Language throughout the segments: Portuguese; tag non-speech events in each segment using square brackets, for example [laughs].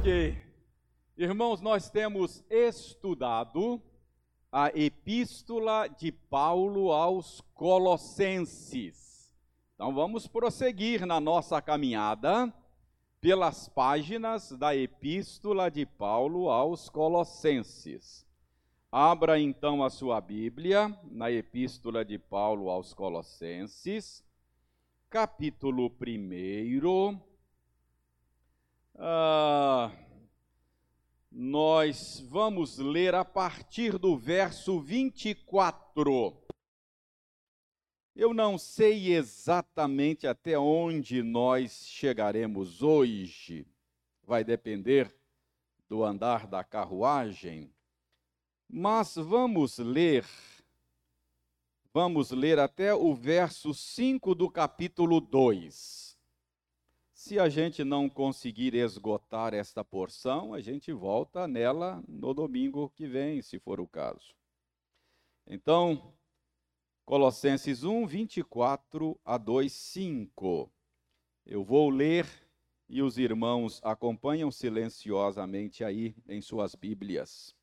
Ok. Irmãos, nós temos estudado a epístola de Paulo aos Colossenses. Então vamos prosseguir na nossa caminhada pelas páginas da epístola de Paulo aos Colossenses. Abra então a sua Bíblia na epístola de Paulo aos Colossenses, capítulo 1. Ah, nós vamos ler a partir do verso 24. Eu não sei exatamente até onde nós chegaremos hoje, vai depender do andar da carruagem, mas vamos ler, vamos ler até o verso 5 do capítulo 2. Se a gente não conseguir esgotar esta porção, a gente volta nela no domingo que vem, se for o caso. Então, Colossenses 1, 24 a 2, 5. Eu vou ler e os irmãos acompanham silenciosamente aí em suas Bíblias.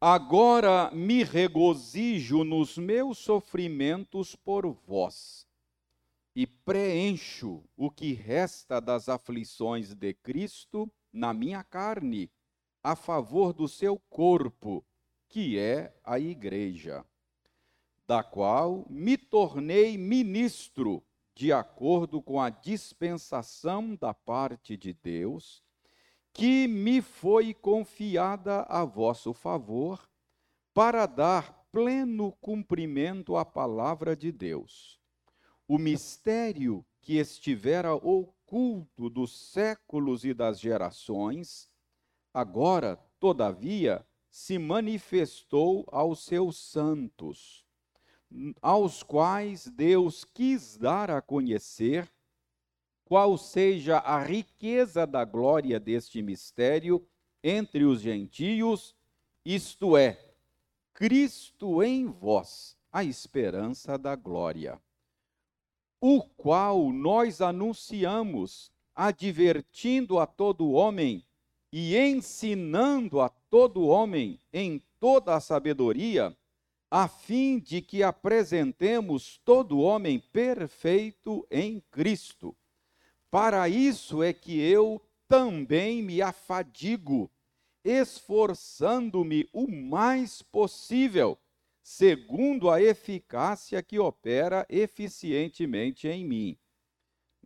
Agora me regozijo nos meus sofrimentos por vós, e preencho o que resta das aflições de Cristo na minha carne, a favor do seu corpo, que é a Igreja da qual me tornei ministro, de acordo com a dispensação da parte de Deus, que me foi confiada a vosso favor, para dar pleno cumprimento à palavra de Deus. O mistério que estivera oculto dos séculos e das gerações, agora, todavia, se manifestou aos seus santos aos quais Deus quis dar a conhecer qual seja a riqueza da glória deste mistério entre os gentios, isto é, Cristo em vós, a esperança da glória, o qual nós anunciamos, advertindo a todo homem e ensinando a todo homem em toda a sabedoria, a fim de que apresentemos todo homem perfeito em Cristo. Para isso é que eu também me afadigo, esforçando-me o mais possível, segundo a eficácia que opera eficientemente em mim.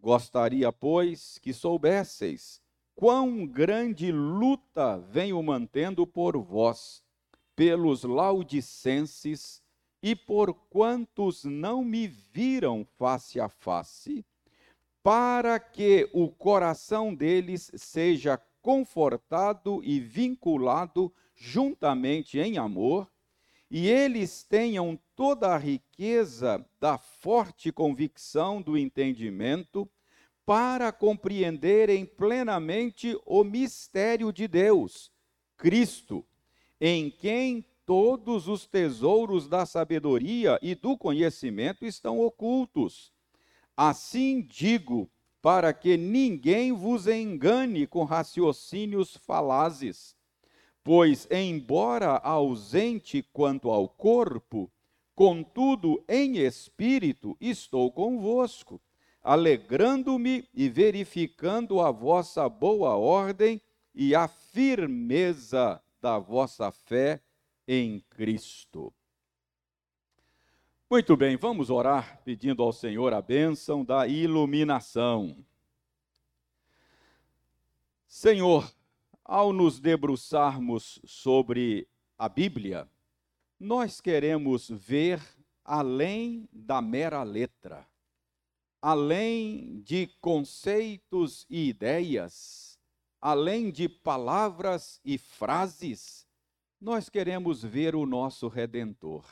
Gostaria, pois, que soubesseis quão grande luta venho mantendo por vós pelos laudicenses e por quantos não me viram face a face, para que o coração deles seja confortado e vinculado juntamente em amor, e eles tenham toda a riqueza da forte convicção do entendimento, para compreenderem plenamente o mistério de Deus, Cristo em quem todos os tesouros da sabedoria e do conhecimento estão ocultos. Assim digo, para que ninguém vos engane com raciocínios falazes. Pois, embora ausente quanto ao corpo, contudo em espírito estou convosco, alegrando-me e verificando a vossa boa ordem e a firmeza da vossa fé em Cristo. Muito bem, vamos orar pedindo ao Senhor a bênção da iluminação. Senhor, ao nos debruçarmos sobre a Bíblia, nós queremos ver além da mera letra, além de conceitos e ideias, além de palavras e frases, nós queremos ver o nosso Redentor.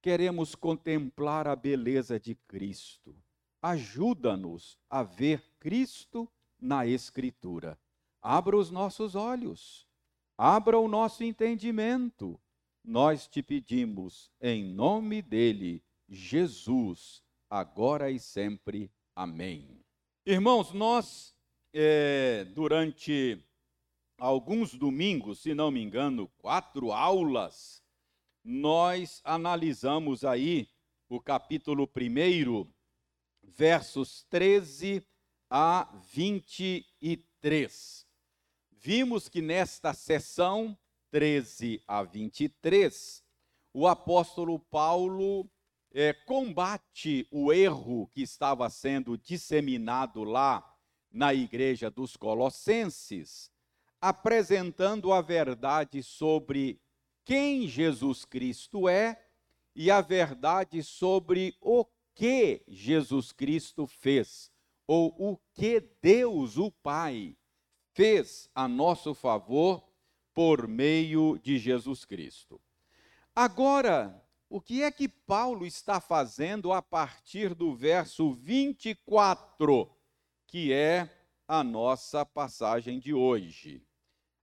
Queremos contemplar a beleza de Cristo. Ajuda-nos a ver Cristo na Escritura. Abra os nossos olhos, abra o nosso entendimento. Nós te pedimos, em nome dele, Jesus, agora e sempre. Amém. Irmãos, nós é, durante alguns domingos, se não me engano, quatro aulas, nós analisamos aí o capítulo 1, versos 13 a 23. Vimos que nesta sessão 13 a 23, o apóstolo Paulo é, combate o erro que estava sendo disseminado lá na igreja dos Colossenses, apresentando a verdade sobre quem Jesus Cristo é e a verdade sobre o que Jesus Cristo fez, ou o que Deus, o Pai, fez a nosso favor por meio de Jesus Cristo. Agora, o que é que Paulo está fazendo a partir do verso 24, que é a nossa passagem de hoje?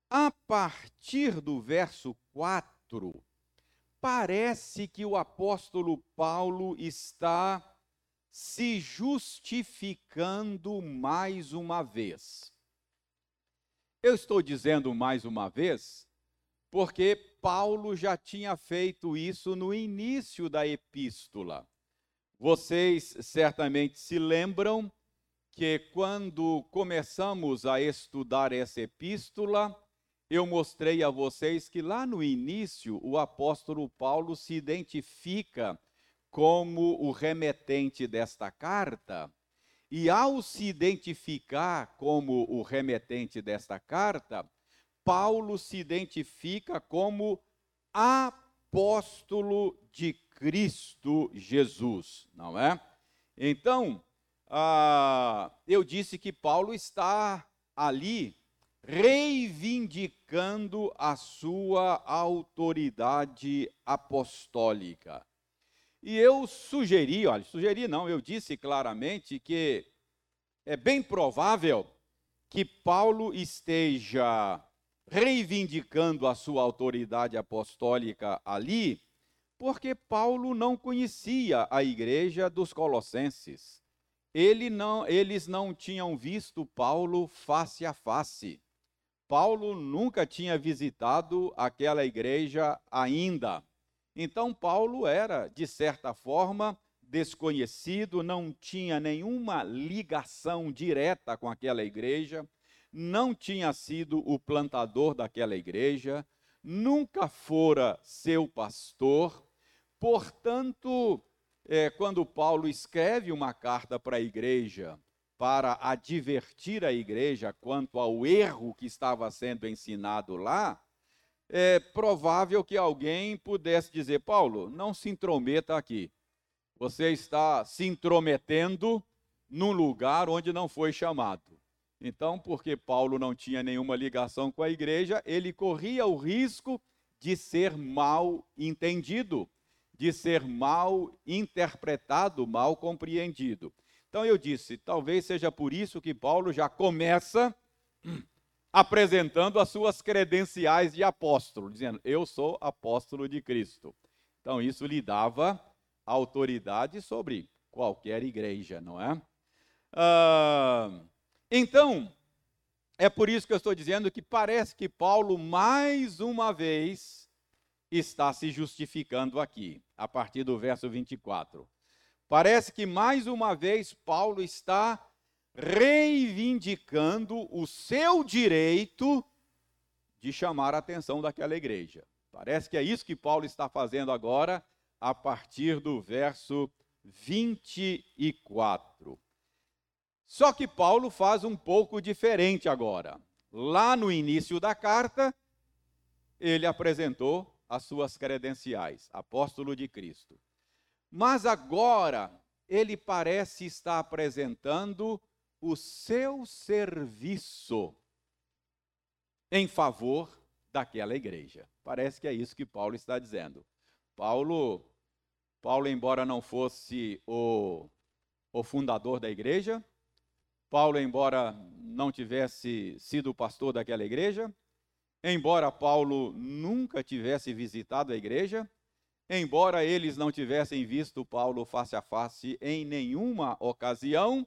A partir do verso 4, parece que o apóstolo Paulo está se justificando mais uma vez. Eu estou dizendo mais uma vez porque Paulo já tinha feito isso no início da epístola. Vocês certamente se lembram que quando começamos a estudar essa epístola, eu mostrei a vocês que lá no início o apóstolo Paulo se identifica como o remetente desta carta, e ao se identificar como o remetente desta carta, Paulo se identifica como apóstolo de Cristo Jesus, não é? Então, ah, eu disse que Paulo está ali reivindicando a sua autoridade apostólica. E eu sugeri, olha, sugeri não, eu disse claramente que é bem provável que Paulo esteja reivindicando a sua autoridade apostólica ali, porque Paulo não conhecia a igreja dos Colossenses. Ele não, eles não tinham visto Paulo face a face. Paulo nunca tinha visitado aquela igreja ainda. Então, Paulo era, de certa forma, desconhecido, não tinha nenhuma ligação direta com aquela igreja, não tinha sido o plantador daquela igreja, nunca fora seu pastor. Portanto, é, quando Paulo escreve uma carta para a igreja, para advertir a igreja quanto ao erro que estava sendo ensinado lá, é provável que alguém pudesse dizer: Paulo, não se intrometa aqui. Você está se intrometendo num lugar onde não foi chamado. Então, porque Paulo não tinha nenhuma ligação com a igreja, ele corria o risco de ser mal entendido, de ser mal interpretado, mal compreendido. Então eu disse, talvez seja por isso que Paulo já começa apresentando as suas credenciais de apóstolo, dizendo: Eu sou apóstolo de Cristo. Então, isso lhe dava autoridade sobre qualquer igreja, não é? Ah, então, é por isso que eu estou dizendo que parece que Paulo, mais uma vez, está se justificando aqui, a partir do verso 24. Parece que mais uma vez Paulo está reivindicando o seu direito de chamar a atenção daquela igreja. Parece que é isso que Paulo está fazendo agora, a partir do verso 24. Só que Paulo faz um pouco diferente agora. Lá no início da carta, ele apresentou as suas credenciais, apóstolo de Cristo. Mas agora, ele parece estar apresentando o seu serviço em favor daquela igreja. Parece que é isso que Paulo está dizendo. Paulo, Paulo embora não fosse o, o fundador da igreja, Paulo, embora não tivesse sido pastor daquela igreja, embora Paulo nunca tivesse visitado a igreja, embora eles não tivessem visto Paulo face a face em nenhuma ocasião,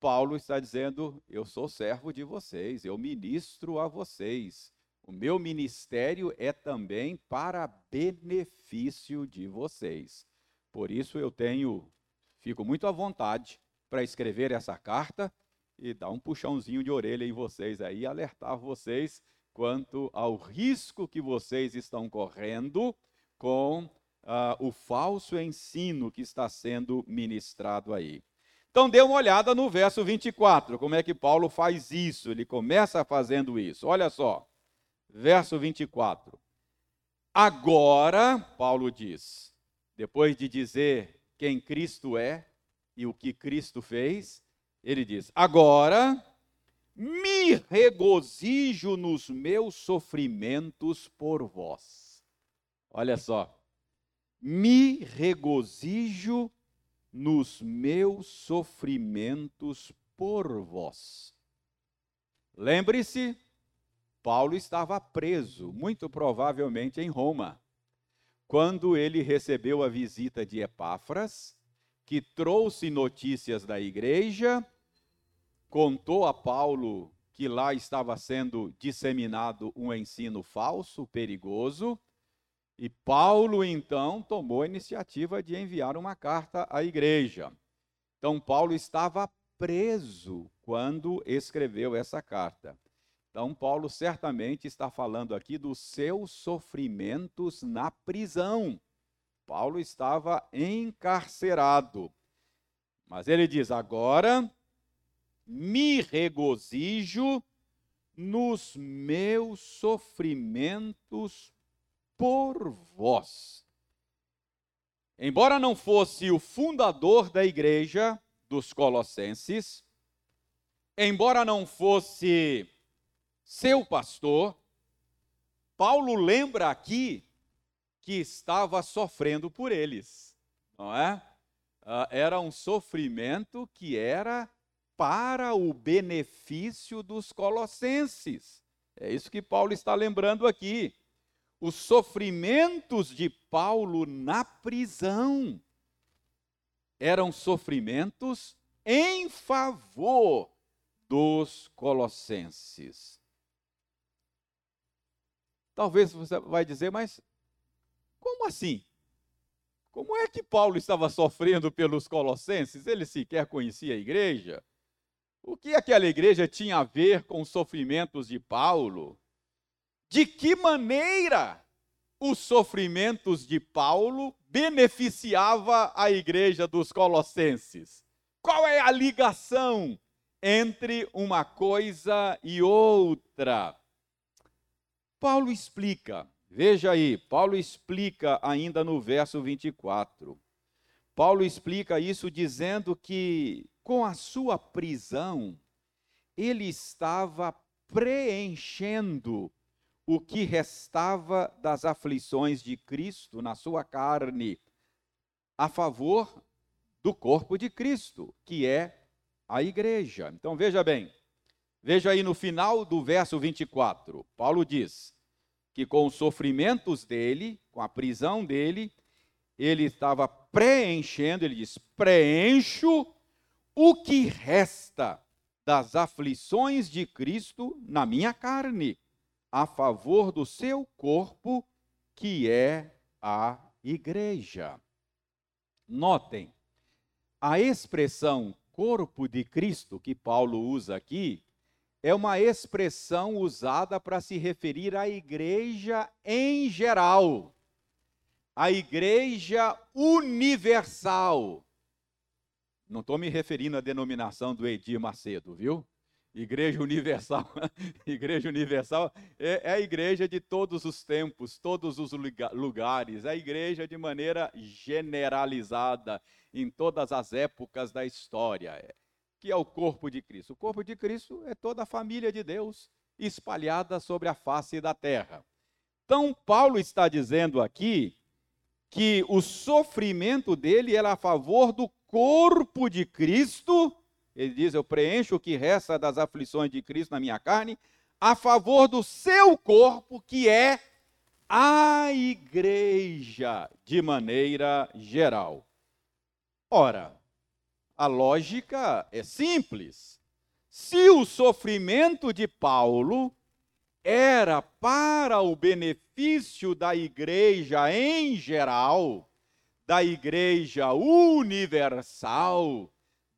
Paulo está dizendo: Eu sou servo de vocês, eu ministro a vocês. O meu ministério é também para benefício de vocês. Por isso eu tenho, fico muito à vontade para escrever essa carta e dar um puxãozinho de orelha em vocês aí, alertar vocês quanto ao risco que vocês estão correndo com uh, o falso ensino que está sendo ministrado aí. Então dê uma olhada no verso 24, como é que Paulo faz isso? Ele começa fazendo isso. Olha só. Verso 24. Agora, Paulo diz, depois de dizer quem Cristo é e o que Cristo fez, ele diz: Agora me regozijo nos meus sofrimentos por vós. Olha só. Me regozijo nos meus sofrimentos por vós. Lembre-se, Paulo estava preso, muito provavelmente em Roma, quando ele recebeu a visita de Epáfras, que trouxe notícias da igreja, contou a Paulo que lá estava sendo disseminado um ensino falso, perigoso, e Paulo, então, tomou a iniciativa de enviar uma carta à igreja. Então, Paulo estava preso quando escreveu essa carta. Então, Paulo certamente está falando aqui dos seus sofrimentos na prisão. Paulo estava encarcerado. Mas ele diz: agora me regozijo nos meus sofrimentos por vós. Embora não fosse o fundador da igreja dos Colossenses, embora não fosse seu pastor, Paulo lembra aqui que estava sofrendo por eles, não é? Ah, era um sofrimento que era para o benefício dos colossenses. É isso que Paulo está lembrando aqui os sofrimentos de Paulo na prisão eram sofrimentos em favor dos colossenses. Talvez você vai dizer, mas como assim? Como é que Paulo estava sofrendo pelos colossenses? Ele sequer conhecia a igreja? O que aquela igreja tinha a ver com os sofrimentos de Paulo? De que maneira os sofrimentos de Paulo beneficiava a igreja dos colossenses. Qual é a ligação entre uma coisa e outra? Paulo explica, veja aí, Paulo explica ainda no verso 24. Paulo explica isso dizendo que com a sua prisão, ele estava preenchendo o que restava das aflições de Cristo na sua carne, a favor do corpo de Cristo, que é a igreja. Então veja bem, veja aí no final do verso 24, Paulo diz que com os sofrimentos dele, com a prisão dele, ele estava preenchendo, ele diz: preencho o que resta das aflições de Cristo na minha carne a favor do seu corpo, que é a igreja. Notem, a expressão corpo de Cristo que Paulo usa aqui é uma expressão usada para se referir à igreja em geral, a igreja universal. Não estou me referindo à denominação do Edir Macedo, viu? Igreja Universal. [laughs] igreja Universal é, é, a igreja de todos os tempos, todos os lugares, é a igreja de maneira generalizada em todas as épocas da história, é, que é o corpo de Cristo. O corpo de Cristo é toda a família de Deus espalhada sobre a face da terra. Então, Paulo está dizendo aqui que o sofrimento dele era a favor do corpo de Cristo ele diz: Eu preencho o que resta das aflições de Cristo na minha carne, a favor do seu corpo, que é a igreja, de maneira geral. Ora, a lógica é simples. Se o sofrimento de Paulo era para o benefício da igreja em geral, da igreja universal,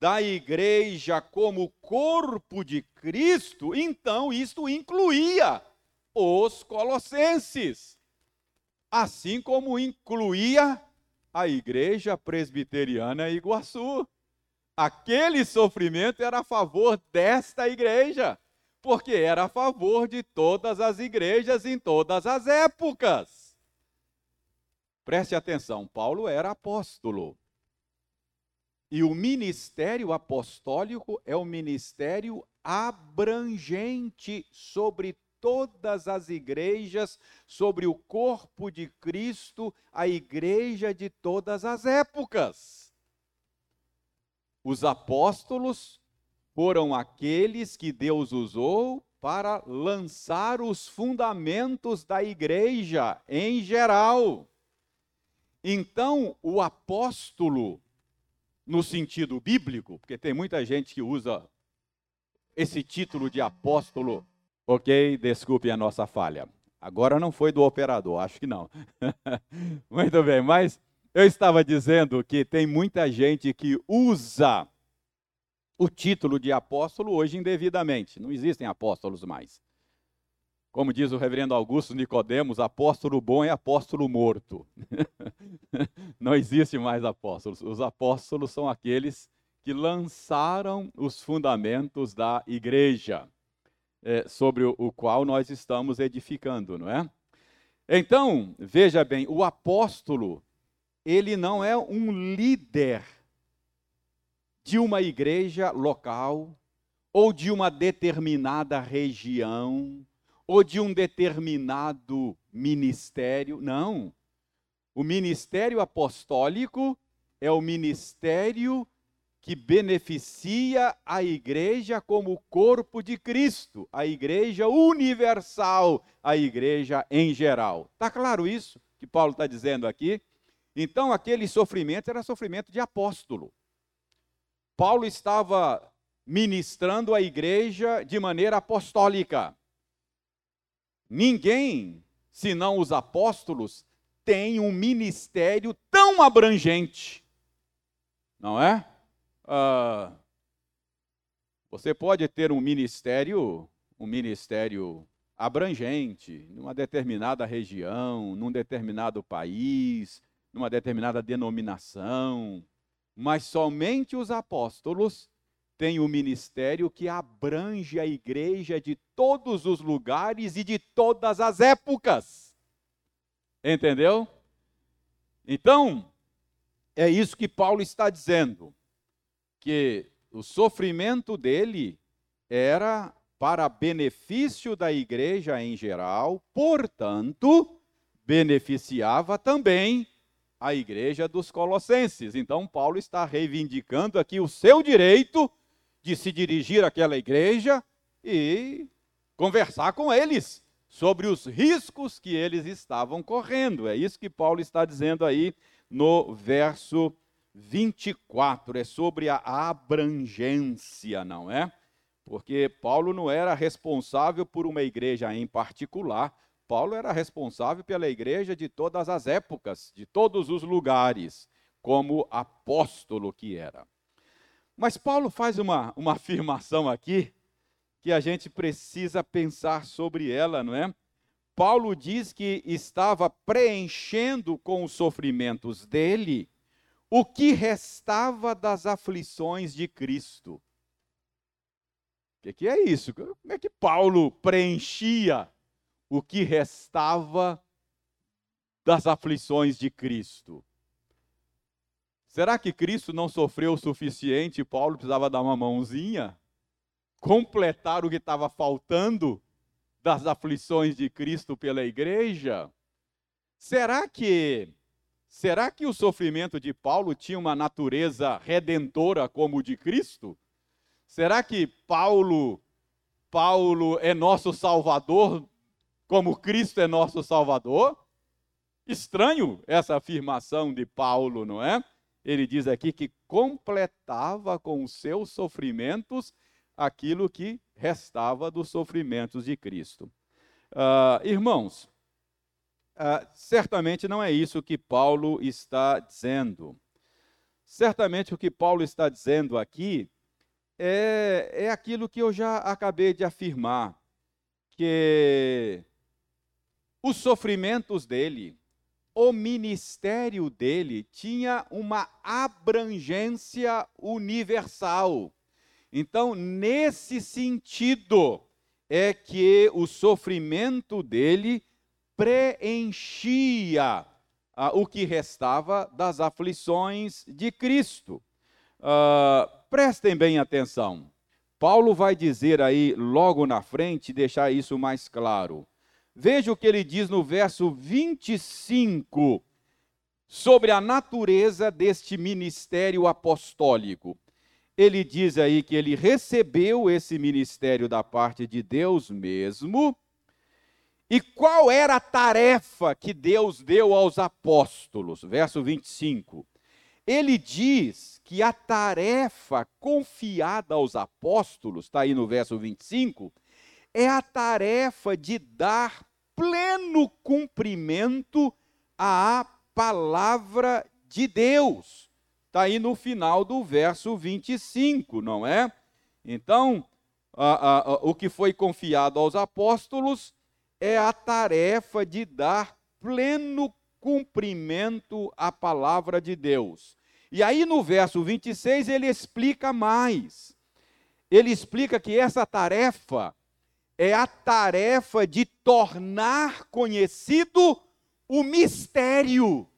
da igreja como corpo de Cristo, então isto incluía os colossenses, assim como incluía a igreja presbiteriana Iguaçu. Aquele sofrimento era a favor desta igreja, porque era a favor de todas as igrejas em todas as épocas. Preste atenção, Paulo era apóstolo. E o ministério apostólico é o ministério abrangente sobre todas as igrejas, sobre o corpo de Cristo, a igreja de todas as épocas. Os apóstolos foram aqueles que Deus usou para lançar os fundamentos da igreja em geral. Então, o apóstolo, no sentido bíblico, porque tem muita gente que usa esse título de apóstolo, ok? Desculpe a nossa falha. Agora não foi do operador, acho que não. [laughs] Muito bem, mas eu estava dizendo que tem muita gente que usa o título de apóstolo hoje indevidamente. Não existem apóstolos mais. Como diz o reverendo Augusto Nicodemos, apóstolo bom é apóstolo morto. [laughs] Não existe mais apóstolos. Os apóstolos são aqueles que lançaram os fundamentos da igreja, é, sobre o, o qual nós estamos edificando, não é? Então, veja bem, o apóstolo ele não é um líder de uma igreja local, ou de uma determinada região, ou de um determinado ministério. Não. O ministério apostólico é o ministério que beneficia a igreja como corpo de Cristo, a igreja universal, a igreja em geral. Está claro isso que Paulo está dizendo aqui? Então, aquele sofrimento era sofrimento de apóstolo. Paulo estava ministrando a igreja de maneira apostólica. Ninguém, senão os apóstolos, tem um ministério tão abrangente, não é? Uh, você pode ter um ministério, um ministério abrangente, numa determinada região, num determinado país, numa determinada denominação, mas somente os apóstolos têm o ministério que abrange a igreja de todos os lugares e de todas as épocas. Entendeu? Então, é isso que Paulo está dizendo, que o sofrimento dele era para benefício da igreja em geral, portanto, beneficiava também a igreja dos Colossenses. Então, Paulo está reivindicando aqui o seu direito de se dirigir àquela igreja e conversar com eles sobre os riscos que eles estavam correndo. É isso que Paulo está dizendo aí no verso 24. É sobre a abrangência, não é? Porque Paulo não era responsável por uma igreja em particular, Paulo era responsável pela igreja de todas as épocas, de todos os lugares, como apóstolo que era. Mas Paulo faz uma, uma afirmação aqui que a gente precisa pensar sobre ela, não é? Paulo diz que estava preenchendo com os sofrimentos dele o que restava das aflições de Cristo. O que, que é isso? Como é que Paulo preenchia o que restava das aflições de Cristo. Será que Cristo não sofreu o suficiente e Paulo precisava dar uma mãozinha? Completar o que estava faltando das aflições de Cristo pela igreja? Será que será que o sofrimento de Paulo tinha uma natureza redentora como o de Cristo? Será que Paulo Paulo é nosso salvador como Cristo é nosso Salvador? Estranho essa afirmação de Paulo, não é? Ele diz aqui que completava com os seus sofrimentos aquilo que restava dos sofrimentos de Cristo. Uh, irmãos, uh, certamente não é isso que Paulo está dizendo. Certamente o que Paulo está dizendo aqui é, é aquilo que eu já acabei de afirmar, que os sofrimentos dele, o ministério dele tinha uma abrangência universal. Então, nesse sentido, é que o sofrimento dele preenchia ah, o que restava das aflições de Cristo. Ah, prestem bem atenção. Paulo vai dizer aí logo na frente, deixar isso mais claro. Veja o que ele diz no verso 25 sobre a natureza deste ministério apostólico. Ele diz aí que ele recebeu esse ministério da parte de Deus mesmo. E qual era a tarefa que Deus deu aos apóstolos? Verso 25. Ele diz que a tarefa confiada aos apóstolos, está aí no verso 25, é a tarefa de dar pleno cumprimento à palavra de Deus. Está aí no final do verso 25, não é? Então, a, a, a, o que foi confiado aos apóstolos é a tarefa de dar pleno cumprimento à palavra de Deus. E aí no verso 26 ele explica mais. Ele explica que essa tarefa é a tarefa de tornar conhecido o mistério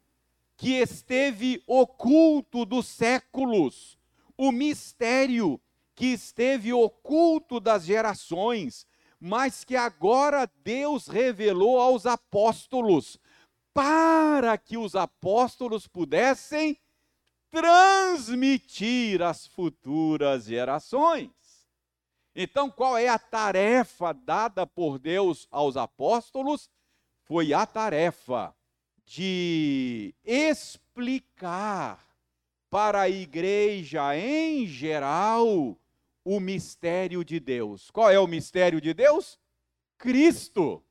que esteve oculto dos séculos, o mistério que esteve oculto das gerações, mas que agora Deus revelou aos apóstolos, para que os apóstolos pudessem transmitir às futuras gerações. Então, qual é a tarefa dada por Deus aos apóstolos? Foi a tarefa de explicar para a igreja em geral o mistério de Deus. Qual é o mistério de Deus? Cristo.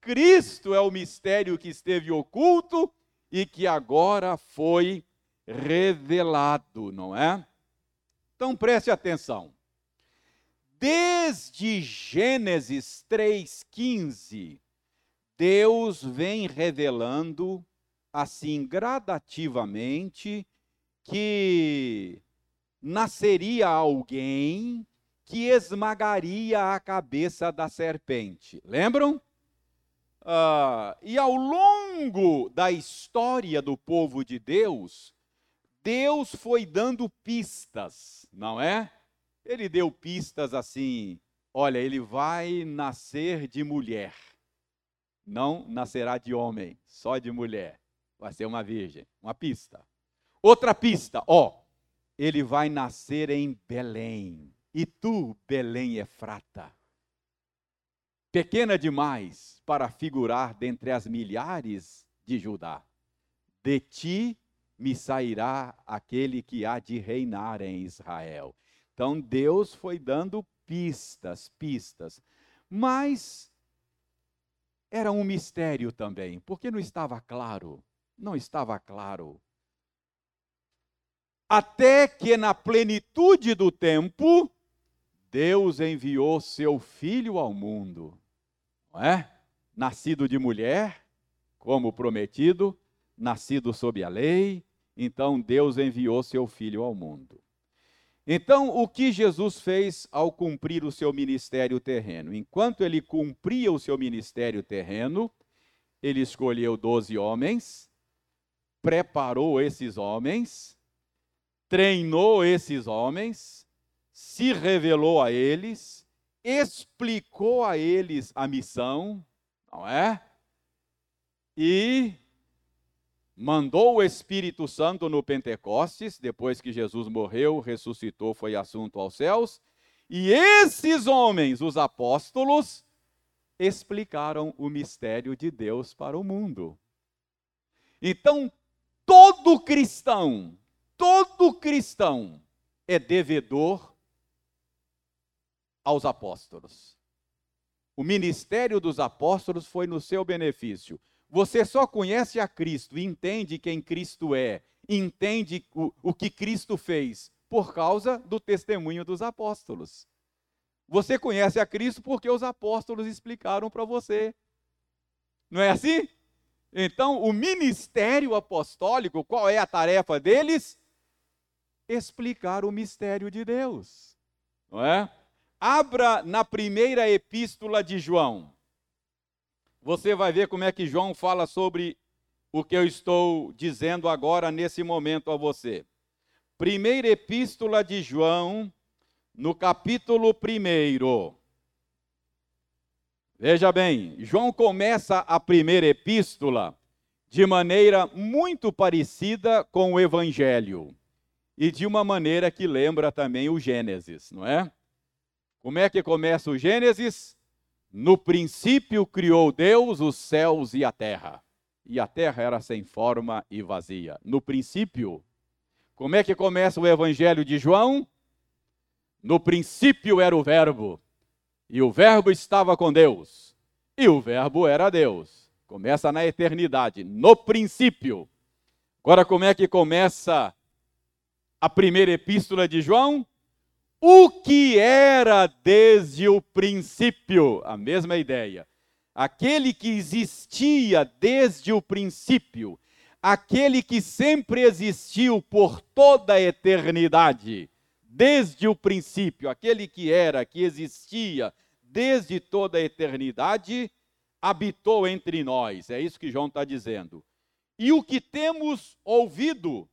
Cristo é o mistério que esteve oculto e que agora foi revelado, não é? Então preste atenção. Desde Gênesis 3,15, Deus vem revelando, assim gradativamente, que nasceria alguém que esmagaria a cabeça da serpente. Lembram? Uh, e ao longo da história do povo de Deus, Deus foi dando pistas, não é? Ele deu pistas assim: olha, ele vai nascer de mulher, não nascerá de homem, só de mulher. Vai ser uma virgem. Uma pista. Outra pista, ó, ele vai nascer em Belém. E tu, Belém Efrata, pequena demais para figurar dentre as milhares de Judá. De ti me sairá aquele que há de reinar em Israel. Então Deus foi dando pistas, pistas. Mas era um mistério também, porque não estava claro. Não estava claro. Até que na plenitude do tempo, Deus enviou seu filho ao mundo. Não é? Nascido de mulher, como prometido, nascido sob a lei, então Deus enviou seu filho ao mundo. Então, o que Jesus fez ao cumprir o seu ministério terreno? Enquanto ele cumpria o seu ministério terreno, ele escolheu doze homens, preparou esses homens, treinou esses homens, se revelou a eles, explicou a eles a missão, não é? E mandou o Espírito Santo no Pentecostes, depois que Jesus morreu, ressuscitou, foi assunto aos céus, e esses homens, os apóstolos, explicaram o mistério de Deus para o mundo. Então, todo cristão todo cristão é devedor aos apóstolos. O ministério dos apóstolos foi no seu benefício. Você só conhece a Cristo, entende quem Cristo é, entende o, o que Cristo fez por causa do testemunho dos apóstolos. Você conhece a Cristo porque os apóstolos explicaram para você. Não é assim? Então, o ministério apostólico, qual é a tarefa deles? Explicar o mistério de Deus. Não é? Abra na primeira epístola de João. Você vai ver como é que João fala sobre o que eu estou dizendo agora nesse momento a você. Primeira epístola de João, no capítulo 1. Veja bem, João começa a primeira epístola de maneira muito parecida com o Evangelho e de uma maneira que lembra também o Gênesis, não é? Como é que começa o Gênesis? No princípio criou Deus os céus e a terra. E a terra era sem forma e vazia. No princípio. Como é que começa o Evangelho de João? No princípio era o Verbo, e o Verbo estava com Deus, e o Verbo era Deus. Começa na eternidade, no princípio. Agora, como é que começa a primeira epístola de João? O que era desde o princípio, a mesma ideia. Aquele que existia desde o princípio, aquele que sempre existiu por toda a eternidade desde o princípio, aquele que era, que existia desde toda a eternidade, habitou entre nós. É isso que João está dizendo. E o que temos ouvido,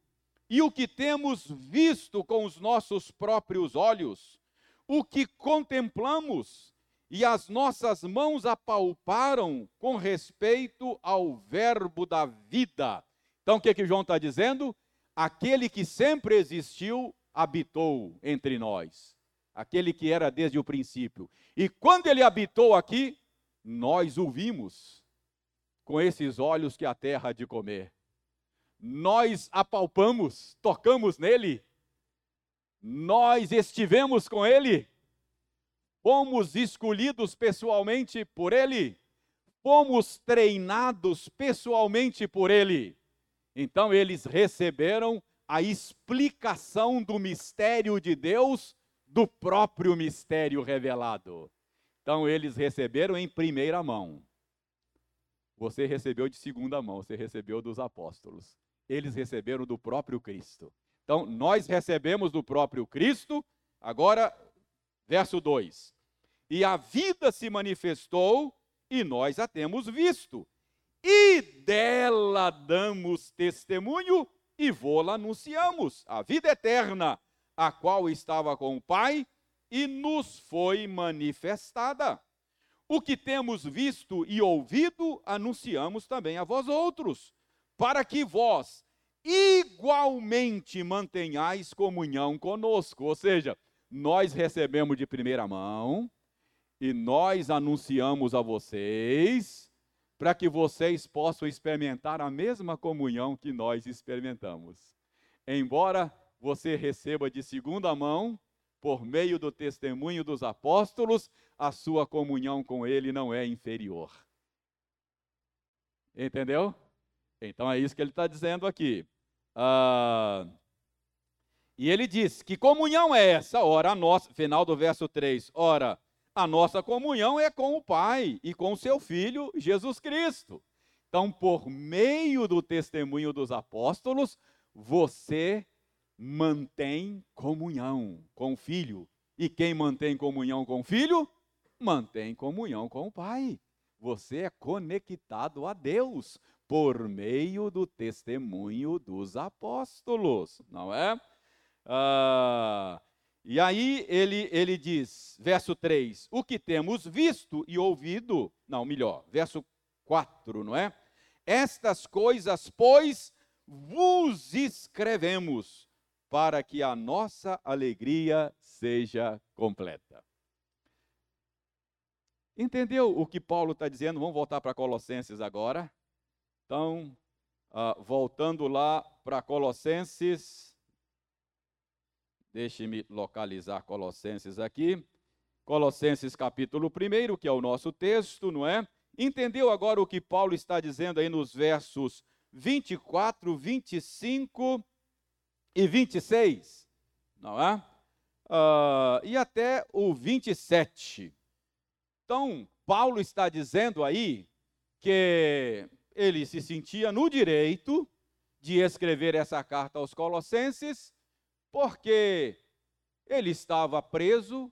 e o que temos visto com os nossos próprios olhos, o que contemplamos e as nossas mãos apalparam com respeito ao Verbo da vida. Então, o que, que João está dizendo? Aquele que sempre existiu habitou entre nós, aquele que era desde o princípio. E quando ele habitou aqui, nós o vimos com esses olhos que a terra há de comer. Nós apalpamos, tocamos nele, nós estivemos com ele, fomos escolhidos pessoalmente por ele, fomos treinados pessoalmente por ele. Então eles receberam a explicação do mistério de Deus do próprio mistério revelado. Então eles receberam em primeira mão. Você recebeu de segunda mão, você recebeu dos apóstolos. Eles receberam do próprio Cristo. Então nós recebemos do próprio Cristo. Agora, verso 2. E a vida se manifestou e nós a temos visto. E dela damos testemunho e vô-la anunciamos, a vida eterna, a qual estava com o Pai e nos foi manifestada. O que temos visto e ouvido, anunciamos também a vós outros, para que vós igualmente mantenhais comunhão conosco. Ou seja, nós recebemos de primeira mão e nós anunciamos a vocês para que vocês possam experimentar a mesma comunhão que nós experimentamos. Embora você receba de segunda mão, por meio do testemunho dos apóstolos, a sua comunhão com Ele não é inferior. Entendeu? Então é isso que ele está dizendo aqui. Ah, e ele diz: que comunhão é essa? Ora, a nossa, final do verso 3. Ora, a nossa comunhão é com o Pai e com seu Filho Jesus Cristo. Então, por meio do testemunho dos apóstolos, você mantém comunhão com o Filho. E quem mantém comunhão com o Filho, mantém comunhão com o Pai. Você é conectado a Deus por meio do testemunho dos apóstolos, não é? Ah, e aí ele, ele diz, verso 3: O que temos visto e ouvido, não, melhor, verso 4, não é? Estas coisas, pois, vos escrevemos, para que a nossa alegria seja completa. Entendeu o que Paulo está dizendo? Vamos voltar para Colossenses agora. Então, uh, voltando lá para Colossenses Deixe-me localizar Colossenses aqui. Colossenses capítulo 1, que é o nosso texto, não é? Entendeu agora o que Paulo está dizendo aí nos versos 24, 25 e 26? Não é? Uh, e até o 27. Então, Paulo está dizendo aí que ele se sentia no direito de escrever essa carta aos Colossenses, porque ele estava preso,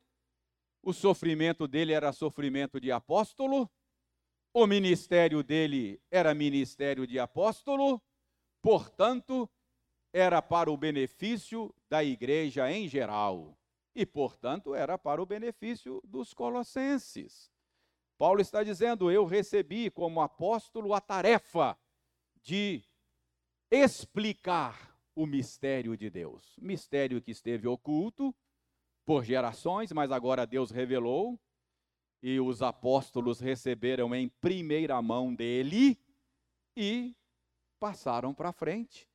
o sofrimento dele era sofrimento de apóstolo, o ministério dele era ministério de apóstolo, portanto, era para o benefício da igreja em geral e, portanto, era para o benefício dos colossenses. Paulo está dizendo: Eu recebi como apóstolo a tarefa de explicar o mistério de Deus. Mistério que esteve oculto por gerações, mas agora Deus revelou e os apóstolos receberam em primeira mão dele e passaram para frente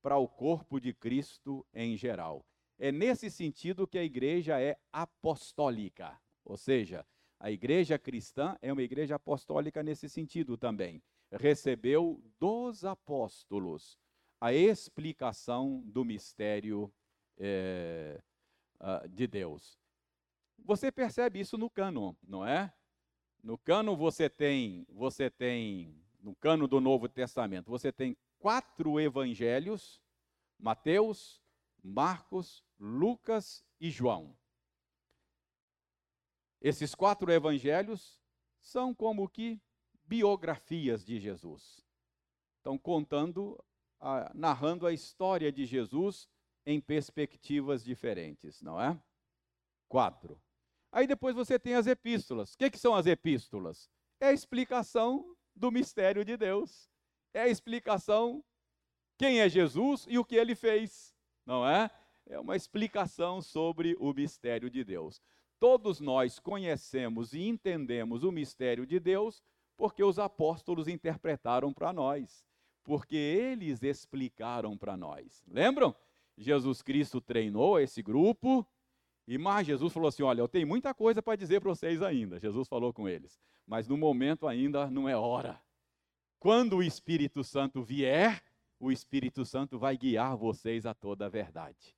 para o corpo de Cristo em geral. É nesse sentido que a igreja é apostólica, ou seja, a igreja cristã é uma igreja apostólica nesse sentido também. Recebeu dos apóstolos a explicação do mistério é, de Deus. Você percebe isso no cano, não é? No cano você tem, você tem, no cano do Novo Testamento, você tem quatro evangelhos: Mateus, Marcos, Lucas e João. Esses quatro evangelhos são como que biografias de Jesus. Estão contando, narrando a história de Jesus em perspectivas diferentes, não é? Quatro. Aí depois você tem as epístolas. O que, que são as epístolas? É a explicação do mistério de Deus. É a explicação quem é Jesus e o que ele fez, não é? É uma explicação sobre o mistério de Deus. Todos nós conhecemos e entendemos o mistério de Deus porque os apóstolos interpretaram para nós, porque eles explicaram para nós. Lembram? Jesus Cristo treinou esse grupo, e mais Jesus falou assim: Olha, eu tenho muita coisa para dizer para vocês ainda. Jesus falou com eles, mas no momento ainda não é hora. Quando o Espírito Santo vier, o Espírito Santo vai guiar vocês a toda a verdade.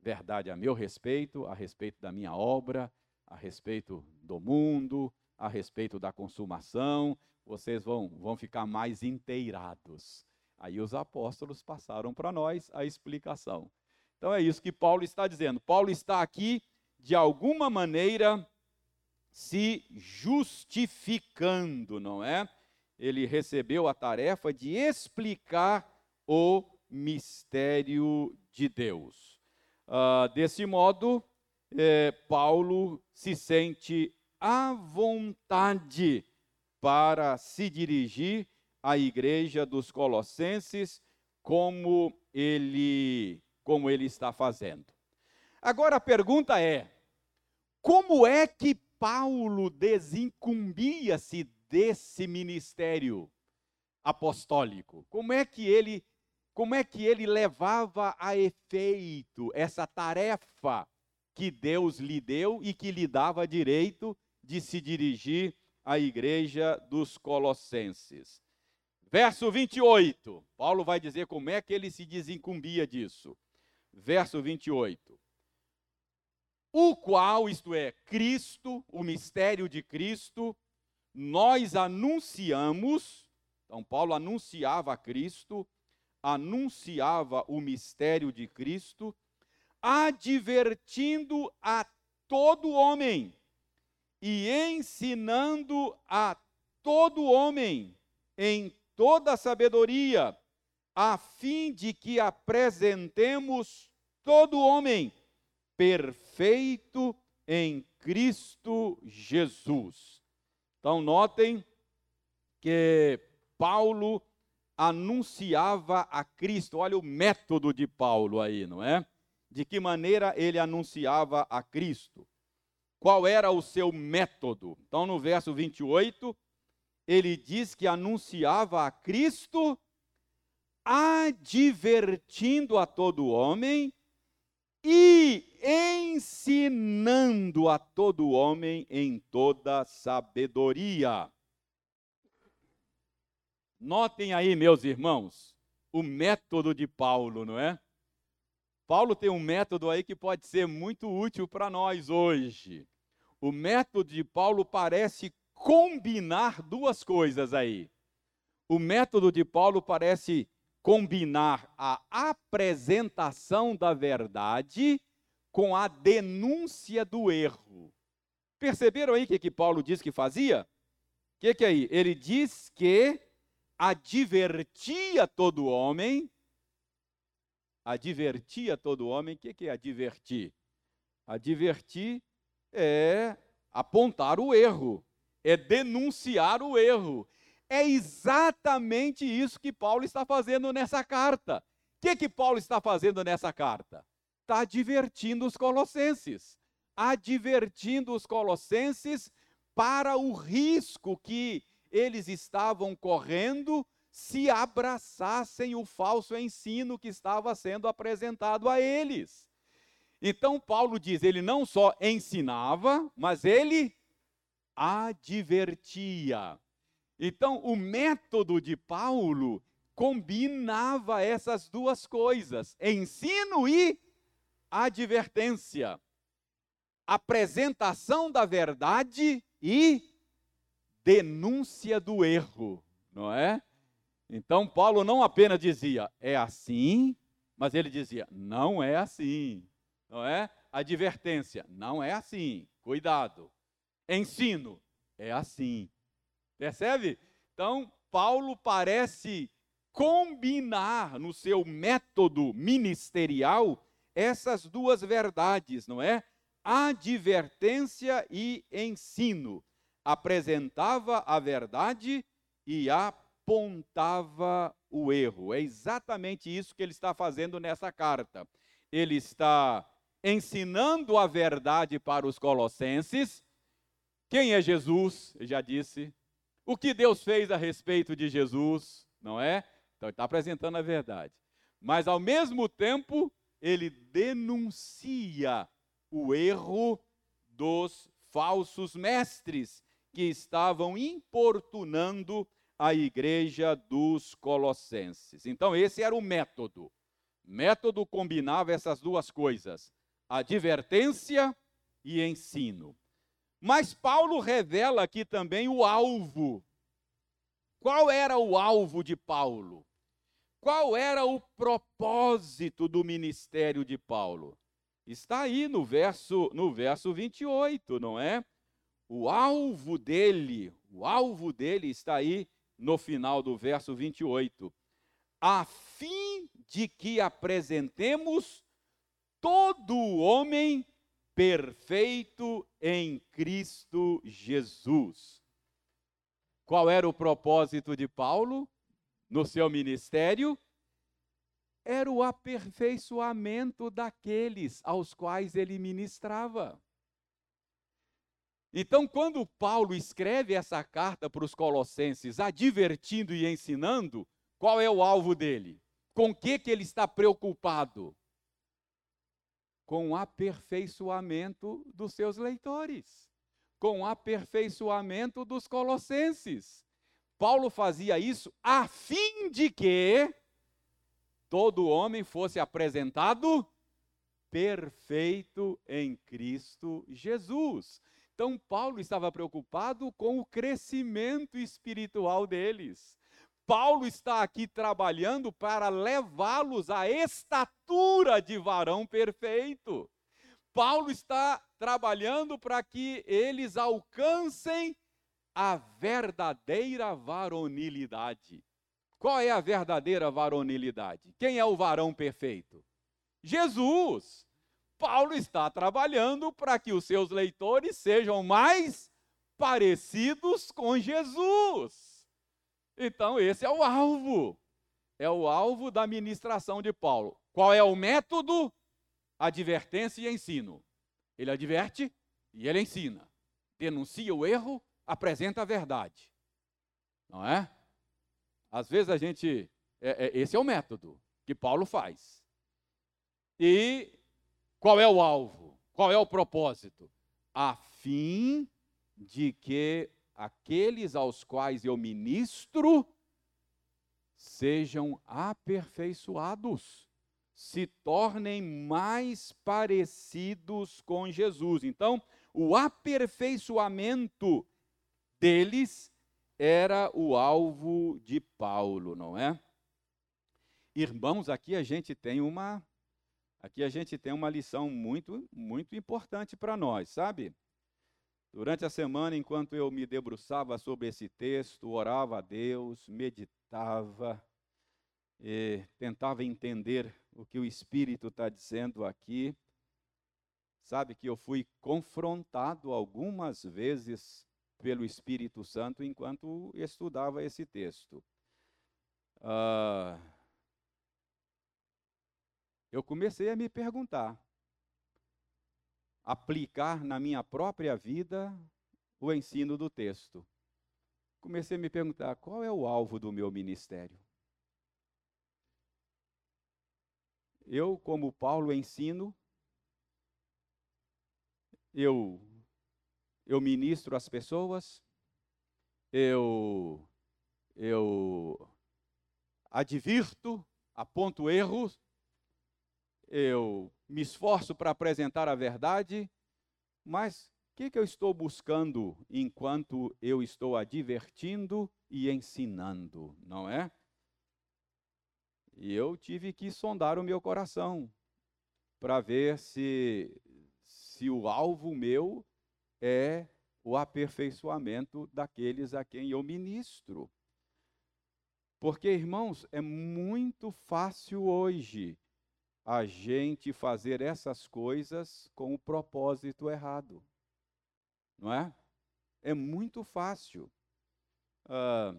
Verdade a meu respeito, a respeito da minha obra, a respeito do mundo, a respeito da consumação. Vocês vão, vão ficar mais inteirados. Aí os apóstolos passaram para nós a explicação. Então é isso que Paulo está dizendo. Paulo está aqui, de alguma maneira, se justificando, não é? Ele recebeu a tarefa de explicar o mistério de Deus. Uh, desse modo, eh, Paulo se sente à vontade para se dirigir à igreja dos Colossenses, como ele como ele está fazendo. Agora a pergunta é: como é que Paulo desincumbia-se desse ministério apostólico? Como é que ele como é que ele levava a efeito essa tarefa que Deus lhe deu e que lhe dava direito de se dirigir à igreja dos Colossenses? Verso 28, Paulo vai dizer como é que ele se desincumbia disso verso 28. O qual, isto é, Cristo, o mistério de Cristo, nós anunciamos, então Paulo anunciava Cristo, anunciava o mistério de Cristo, advertindo a todo homem e ensinando a todo homem em toda sabedoria, a fim de que apresentemos todo homem perfeito em Cristo Jesus. Então, notem que Paulo anunciava a Cristo. Olha o método de Paulo aí, não é? De que maneira ele anunciava a Cristo? Qual era o seu método? Então, no verso 28, ele diz que anunciava a Cristo advertindo a todo homem e ensinando a todo homem em toda sabedoria. Notem aí, meus irmãos, o método de Paulo, não é? Paulo tem um método aí que pode ser muito útil para nós hoje. O método de Paulo parece combinar duas coisas aí. O método de Paulo parece combinar a apresentação da verdade com a denúncia do erro. Perceberam aí o que, que Paulo diz que fazia? O que, que é aí? Ele diz que advertia todo homem. Advertia todo homem. O que, que é advertir? Advertir é apontar o erro, é denunciar o erro, é exatamente isso que Paulo está fazendo nessa carta. O que, que Paulo está fazendo nessa carta? Está advertindo os colossenses, advertindo os colossenses para o risco que eles estavam correndo se abraçassem o falso ensino que estava sendo apresentado a eles. Então, Paulo diz: ele não só ensinava, mas ele advertia. Então, o método de Paulo combinava essas duas coisas: ensino e advertência. Apresentação da verdade e denúncia do erro, não é? Então, Paulo não apenas dizia, é assim, mas ele dizia, não é assim, não é? Advertência, não é assim, cuidado. Ensino, é assim. Percebe? Então, Paulo parece combinar no seu método ministerial essas duas verdades, não é? Advertência e ensino. Apresentava a verdade e apontava o erro. É exatamente isso que ele está fazendo nessa carta. Ele está ensinando a verdade para os colossenses. Quem é Jesus? Eu já disse, o que Deus fez a respeito de Jesus, não é? Então, ele está apresentando a verdade. Mas, ao mesmo tempo, ele denuncia o erro dos falsos mestres que estavam importunando a igreja dos Colossenses. Então, esse era o método. Método combinava essas duas coisas: advertência e ensino. Mas Paulo revela aqui também o alvo. Qual era o alvo de Paulo? Qual era o propósito do ministério de Paulo? Está aí no verso, no verso 28, não é? O alvo dele, o alvo dele está aí no final do verso 28. A fim de que apresentemos todo homem perfeito em Cristo Jesus. Qual era o propósito de Paulo no seu ministério? Era o aperfeiçoamento daqueles aos quais ele ministrava. Então, quando Paulo escreve essa carta para os Colossenses, advertindo e ensinando, qual é o alvo dele? Com que, que ele está preocupado? com o aperfeiçoamento dos seus leitores, com o aperfeiçoamento dos colossenses. Paulo fazia isso a fim de que todo homem fosse apresentado perfeito em Cristo Jesus. Então, Paulo estava preocupado com o crescimento espiritual deles. Paulo está aqui trabalhando para levá-los à estatura de varão perfeito. Paulo está trabalhando para que eles alcancem a verdadeira varonilidade. Qual é a verdadeira varonilidade? Quem é o varão perfeito? Jesus. Paulo está trabalhando para que os seus leitores sejam mais parecidos com Jesus. Então, esse é o alvo. É o alvo da ministração de Paulo. Qual é o método? Advertência e ensino. Ele adverte e ele ensina. Denuncia o erro, apresenta a verdade. Não é? Às vezes a gente. É, é, esse é o método que Paulo faz. E Qual é o alvo? Qual é o propósito? A fim de que aqueles aos quais eu ministro sejam aperfeiçoados, se tornem mais parecidos com Jesus. Então, o aperfeiçoamento deles era o alvo de Paulo, não é? Irmãos, aqui a gente tem uma aqui a gente tem uma lição muito muito importante para nós, sabe? Durante a semana, enquanto eu me debruçava sobre esse texto, orava a Deus, meditava, tentava entender o que o Espírito está dizendo aqui, sabe que eu fui confrontado algumas vezes pelo Espírito Santo enquanto estudava esse texto. Ah, eu comecei a me perguntar: aplicar na minha própria vida o ensino do texto. Comecei a me perguntar: qual é o alvo do meu ministério? Eu, como Paulo, ensino, eu eu ministro as pessoas, eu, eu advirto, aponto erros, eu me esforço para apresentar a verdade, mas o que, que eu estou buscando enquanto eu estou advertindo e ensinando, não é? E eu tive que sondar o meu coração para ver se, se o alvo meu é o aperfeiçoamento daqueles a quem eu ministro. Porque, irmãos, é muito fácil hoje a gente fazer essas coisas com o propósito errado. Não é? É muito fácil. Ah,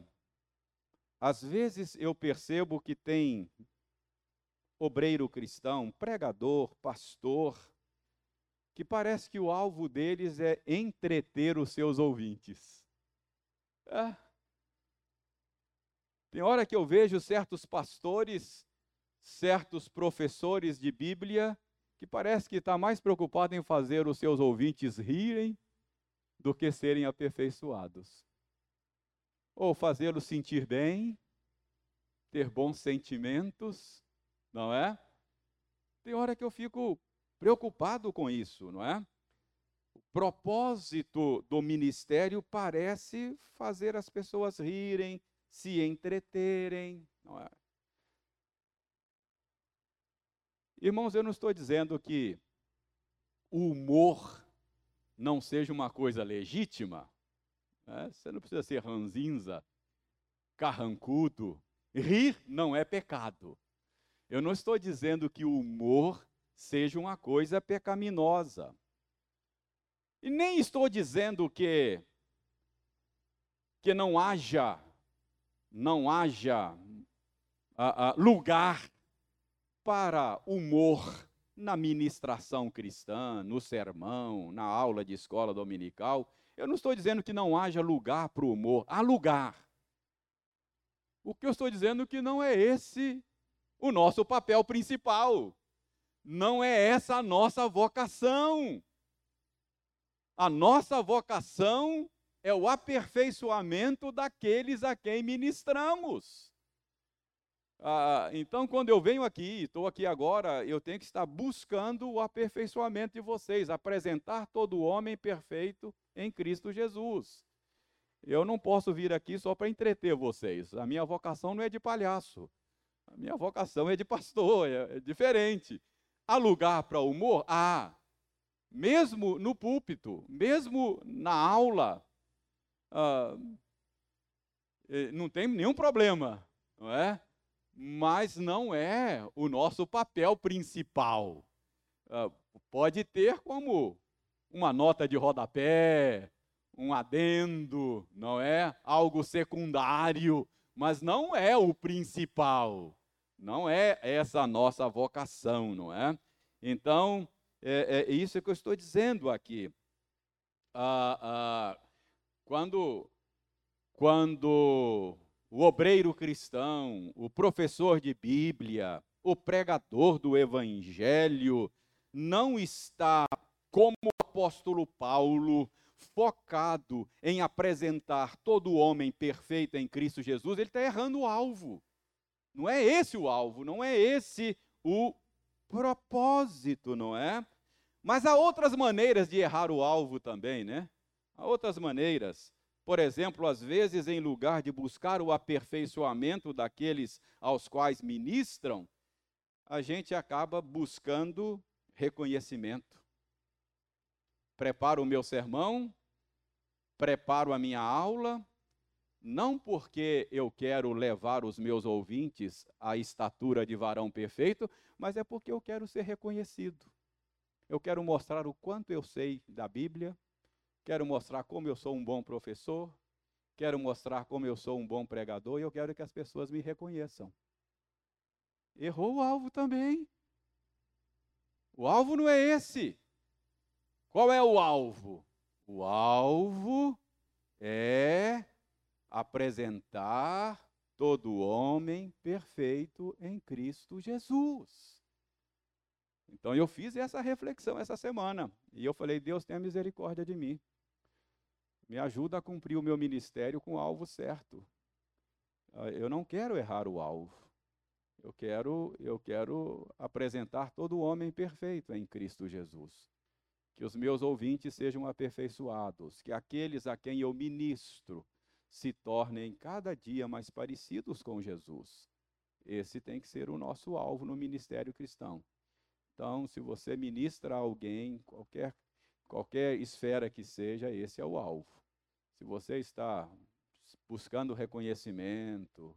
às vezes eu percebo que tem obreiro cristão, pregador, pastor, que parece que o alvo deles é entreter os seus ouvintes. É. Tem hora que eu vejo certos pastores, certos professores de Bíblia, que parece que está mais preocupado em fazer os seus ouvintes rirem do que serem aperfeiçoados. Ou fazê-los sentir bem, ter bons sentimentos, não é? Tem hora que eu fico preocupado com isso, não é? O propósito do ministério parece fazer as pessoas rirem, se entreterem, não é? Irmãos, eu não estou dizendo que o humor não seja uma coisa legítima. Né? Você não precisa ser ranzinza, carrancudo. Rir não é pecado. Eu não estou dizendo que o humor seja uma coisa pecaminosa. E nem estou dizendo que que não haja não haja lugar para humor na ministração cristã, no sermão, na aula de escola dominical. Eu não estou dizendo que não haja lugar para o humor, há lugar. O que eu estou dizendo é que não é esse o nosso papel principal. Não é essa a nossa vocação. A nossa vocação é o aperfeiçoamento daqueles a quem ministramos. Ah, então, quando eu venho aqui, estou aqui agora, eu tenho que estar buscando o aperfeiçoamento de vocês, apresentar todo homem perfeito em Cristo Jesus. Eu não posso vir aqui só para entreter vocês. A minha vocação não é de palhaço. A minha vocação é de pastor, é, é diferente. Há lugar para humor? Há. Mesmo no púlpito, mesmo na aula, ah, eh, não tem nenhum problema, não é? Mas não é o nosso papel principal. Ah, pode ter como uma nota de rodapé, um adendo, não é? Algo secundário, mas não é o principal. Não é essa a nossa vocação, não é? Então, é, é isso que eu estou dizendo aqui. Ah, ah, quando, quando o obreiro cristão, o professor de Bíblia, o pregador do Evangelho, não está como o apóstolo Paulo, focado em apresentar todo homem perfeito em Cristo Jesus, ele está errando o alvo. Não é esse o alvo, não é esse o propósito, não é? Mas há outras maneiras de errar o alvo também, né? Há outras maneiras. Por exemplo, às vezes, em lugar de buscar o aperfeiçoamento daqueles aos quais ministram, a gente acaba buscando reconhecimento. Preparo o meu sermão, preparo a minha aula, não porque eu quero levar os meus ouvintes à estatura de varão perfeito, mas é porque eu quero ser reconhecido. Eu quero mostrar o quanto eu sei da Bíblia, quero mostrar como eu sou um bom professor, quero mostrar como eu sou um bom pregador e eu quero que as pessoas me reconheçam. Errou o alvo também. O alvo não é esse. Qual é o alvo? O alvo é apresentar todo homem perfeito em Cristo Jesus. Então eu fiz essa reflexão essa semana e eu falei: Deus tenha misericórdia de mim. Me ajuda a cumprir o meu ministério com o alvo certo. Ah, eu não quero errar o alvo. Eu quero, eu quero apresentar todo homem perfeito em Cristo Jesus. Que os meus ouvintes sejam aperfeiçoados, que aqueles a quem eu ministro se tornem cada dia mais parecidos com Jesus. Esse tem que ser o nosso alvo no ministério cristão. Então, se você ministra a alguém, qualquer, qualquer esfera que seja, esse é o alvo. Se você está buscando reconhecimento,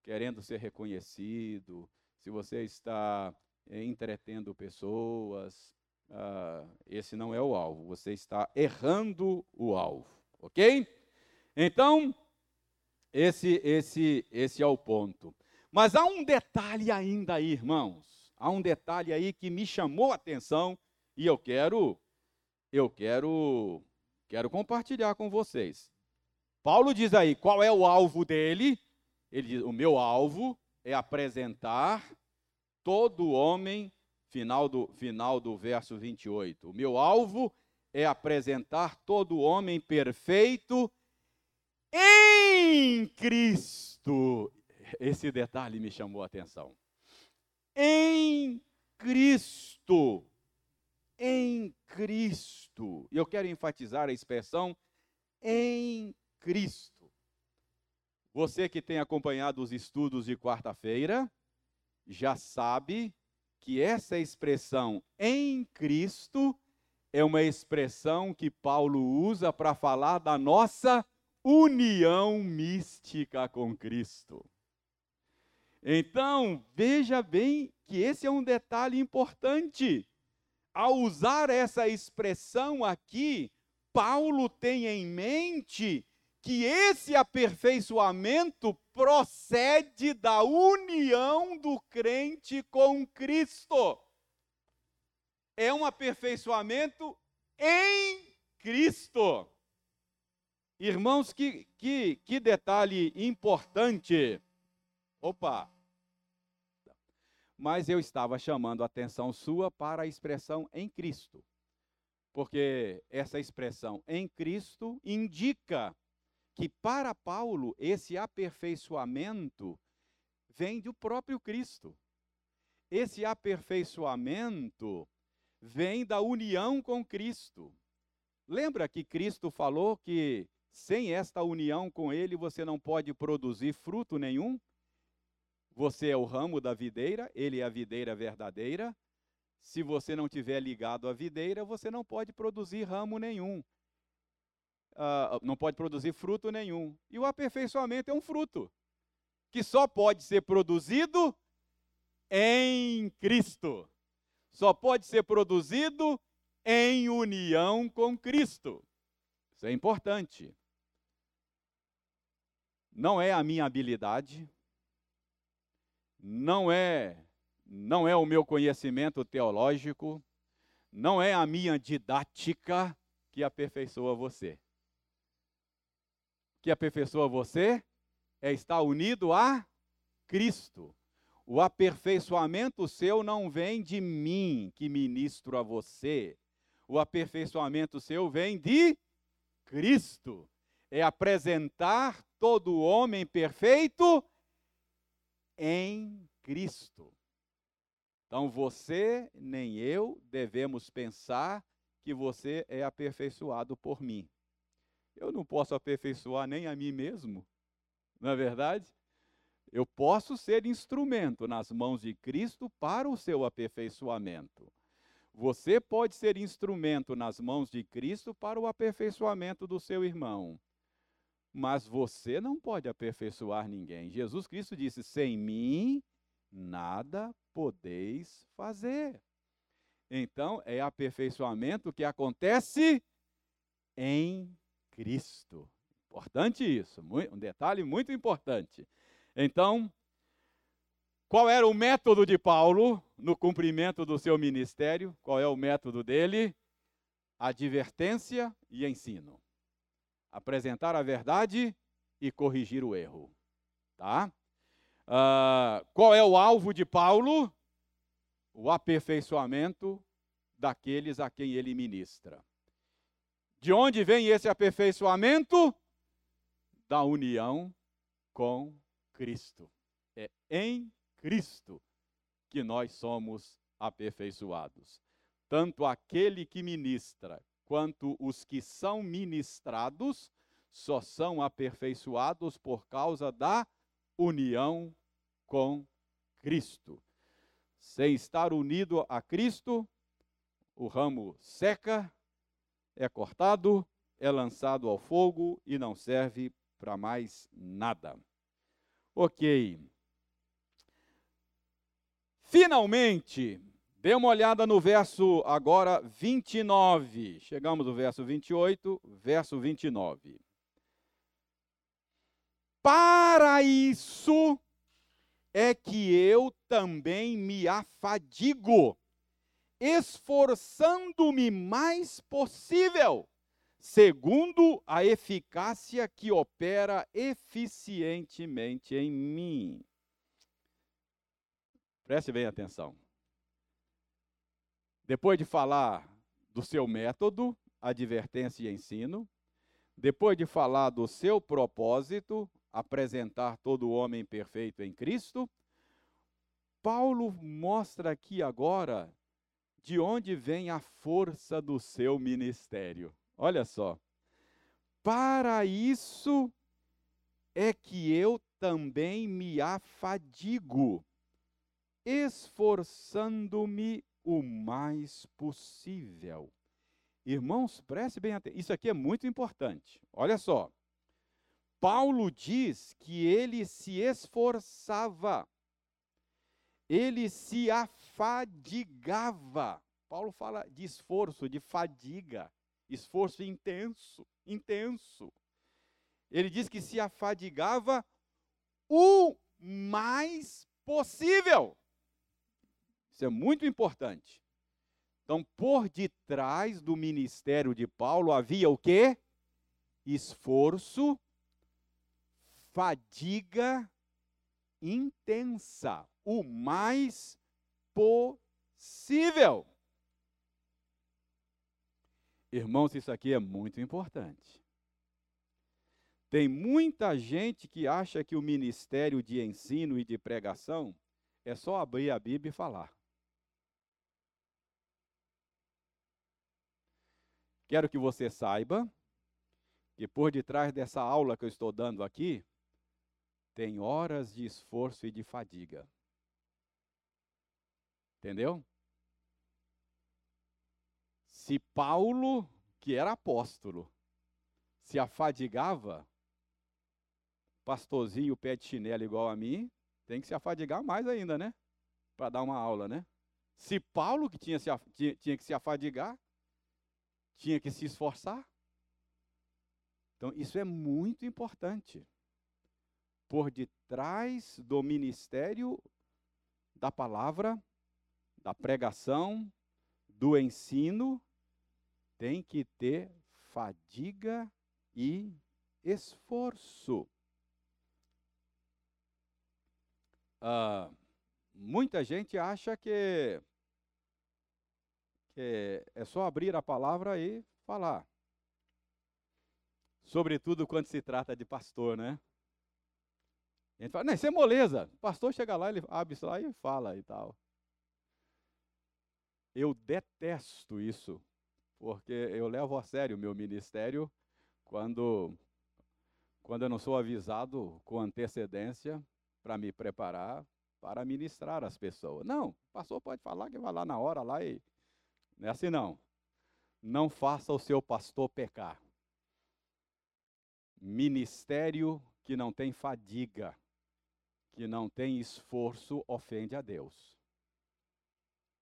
querendo ser reconhecido, se você está é, entretendo pessoas, uh, esse não é o alvo. Você está errando o alvo, ok? Então, esse, esse, esse é o ponto. Mas há um detalhe ainda aí, irmãos. Há um detalhe aí que me chamou a atenção e eu quero, eu quero, quero compartilhar com vocês. Paulo diz aí qual é o alvo dele. Ele diz: o meu alvo é apresentar todo homem, final do, final do verso 28. O meu alvo é apresentar todo homem perfeito em Cristo. Esse detalhe me chamou a atenção. Em Cristo. Em Cristo. E eu quero enfatizar a expressão em Cristo. Você que tem acompanhado os estudos de quarta-feira, já sabe que essa expressão em Cristo é uma expressão que Paulo usa para falar da nossa união mística com Cristo. Então, veja bem que esse é um detalhe importante. Ao usar essa expressão aqui, Paulo tem em mente que esse aperfeiçoamento procede da união do crente com Cristo. É um aperfeiçoamento em Cristo. Irmãos, que, que, que detalhe importante. Opa! Mas eu estava chamando a atenção sua para a expressão em Cristo. Porque essa expressão em Cristo indica que para Paulo esse aperfeiçoamento vem do próprio Cristo. Esse aperfeiçoamento vem da união com Cristo. Lembra que Cristo falou que sem esta união com Ele, você não pode produzir fruto nenhum. Você é o ramo da videira, Ele é a videira verdadeira. Se você não tiver ligado à videira, você não pode produzir ramo nenhum. Uh, não pode produzir fruto nenhum. E o aperfeiçoamento é um fruto que só pode ser produzido em Cristo. Só pode ser produzido em união com Cristo. Isso é importante não é a minha habilidade, não é não é o meu conhecimento teológico, não é a minha didática que aperfeiçoa você. Que aperfeiçoa você é estar unido a Cristo. o aperfeiçoamento seu não vem de mim, que ministro a você. O aperfeiçoamento seu vem de Cristo. É apresentar todo homem perfeito em Cristo. Então você nem eu devemos pensar que você é aperfeiçoado por mim. Eu não posso aperfeiçoar nem a mim mesmo, não é verdade? Eu posso ser instrumento nas mãos de Cristo para o seu aperfeiçoamento. Você pode ser instrumento nas mãos de Cristo para o aperfeiçoamento do seu irmão. Mas você não pode aperfeiçoar ninguém. Jesus Cristo disse: sem mim nada podeis fazer. Então, é aperfeiçoamento que acontece em Cristo. Importante isso, um detalhe muito importante. Então, qual era o método de Paulo no cumprimento do seu ministério? Qual é o método dele? Advertência e ensino. Apresentar a verdade e corrigir o erro. Tá? Uh, qual é o alvo de Paulo? O aperfeiçoamento daqueles a quem ele ministra. De onde vem esse aperfeiçoamento? Da união com Cristo. É em Cristo que nós somos aperfeiçoados. Tanto aquele que ministra quanto os que são ministrados só são aperfeiçoados por causa da união com Cristo. Sem estar unido a Cristo, o ramo seca, é cortado, é lançado ao fogo e não serve para mais nada. Ok. Finalmente, dê uma olhada no verso agora 29. Chegamos no verso 28, verso 29. Para isso é que eu também me afadigo, esforçando-me mais possível segundo a eficácia que opera eficientemente em mim. Preste bem atenção. Depois de falar do seu método, advertência e ensino, depois de falar do seu propósito, apresentar todo o homem perfeito em Cristo, Paulo mostra aqui agora de onde vem a força do seu ministério. Olha só. Para isso é que eu também me afadigo, esforçando-me o mais possível. Irmãos, preste bem atenção. Isso aqui é muito importante. Olha só. Paulo diz que ele se esforçava, ele se afadigava. Paulo fala de esforço, de fadiga esforço intenso, intenso. Ele diz que se afadigava o mais possível. Isso é muito importante. Então, por detrás do ministério de Paulo havia o quê? Esforço, fadiga intensa, o mais possível. Irmãos, isso aqui é muito importante. Tem muita gente que acha que o ministério de ensino e de pregação é só abrir a Bíblia e falar. Quero que você saiba que por detrás dessa aula que eu estou dando aqui, tem horas de esforço e de fadiga. Entendeu? Se Paulo, que era apóstolo, se afadigava, pastorzinho pé de chinelo igual a mim, tem que se afadigar mais ainda, né? Para dar uma aula, né? Se Paulo, que tinha, se, tinha, tinha que se afadigar, tinha que se esforçar. Então, isso é muito importante. Por detrás do ministério da palavra, da pregação, do ensino, tem que ter fadiga e esforço. Ah, muita gente acha que, que é só abrir a palavra e falar. Sobretudo quando se trata de pastor, né? A gente fala, não, isso é moleza. O pastor chega lá, ele abre isso lá e fala e tal. Eu detesto isso, porque eu levo a sério o meu ministério quando, quando eu não sou avisado com antecedência para me preparar para ministrar as pessoas. Não, o pastor pode falar que vai lá na hora lá e. Não é assim não. Não faça o seu pastor pecar. Ministério que não tem fadiga, que não tem esforço, ofende a Deus.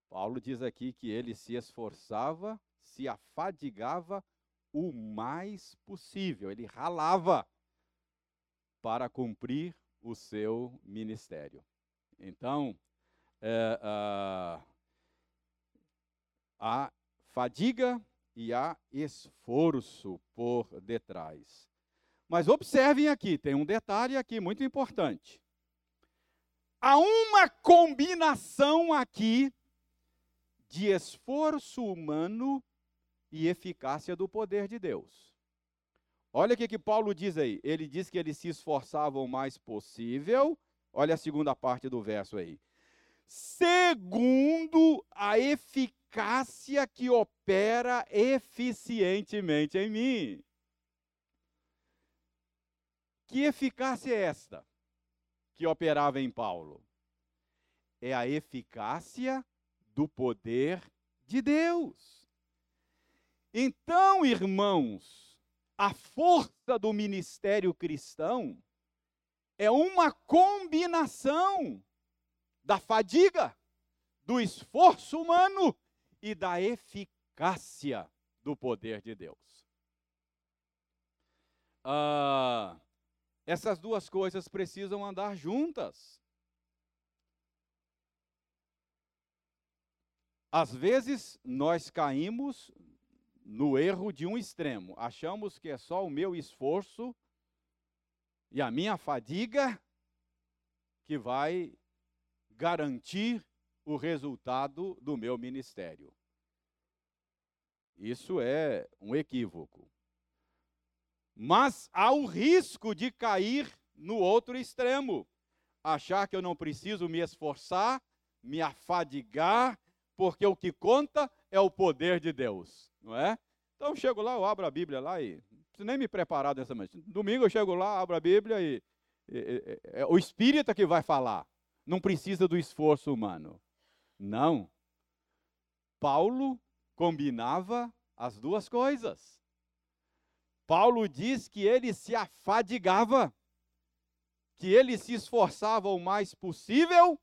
Paulo diz aqui que ele se esforçava, se afadigava o mais possível, ele ralava para cumprir o seu ministério. Então, é, a, há fadiga e há esforço por detrás. Mas observem aqui, tem um detalhe aqui muito importante. Há uma combinação aqui de esforço humano e eficácia do poder de Deus. Olha o que, que Paulo diz aí. Ele diz que eles se esforçavam o mais possível Olha a segunda parte do verso aí. Segundo a eficácia que opera eficientemente em mim. Que eficácia é esta que operava em Paulo? É a eficácia do poder de Deus. Então, irmãos, a força do ministério cristão é uma combinação da fadiga, do esforço humano e da eficácia do poder de Deus. Ah, essas duas coisas precisam andar juntas. Às vezes nós caímos no erro de um extremo, achamos que é só o meu esforço e a minha fadiga que vai garantir o resultado do meu ministério. Isso é um equívoco. Mas há o risco de cair no outro extremo, achar que eu não preciso me esforçar, me afadigar, porque o que conta é o poder de Deus, não é? Então eu chego lá, eu abro a Bíblia lá e preciso nem me preparar dessa manhã. Domingo eu chego lá, abro a Bíblia e, e, e é o Espírito que vai falar. Não precisa do esforço humano. Não. Paulo combinava as duas coisas. Paulo diz que ele se afadigava, que ele se esforçava o mais possível,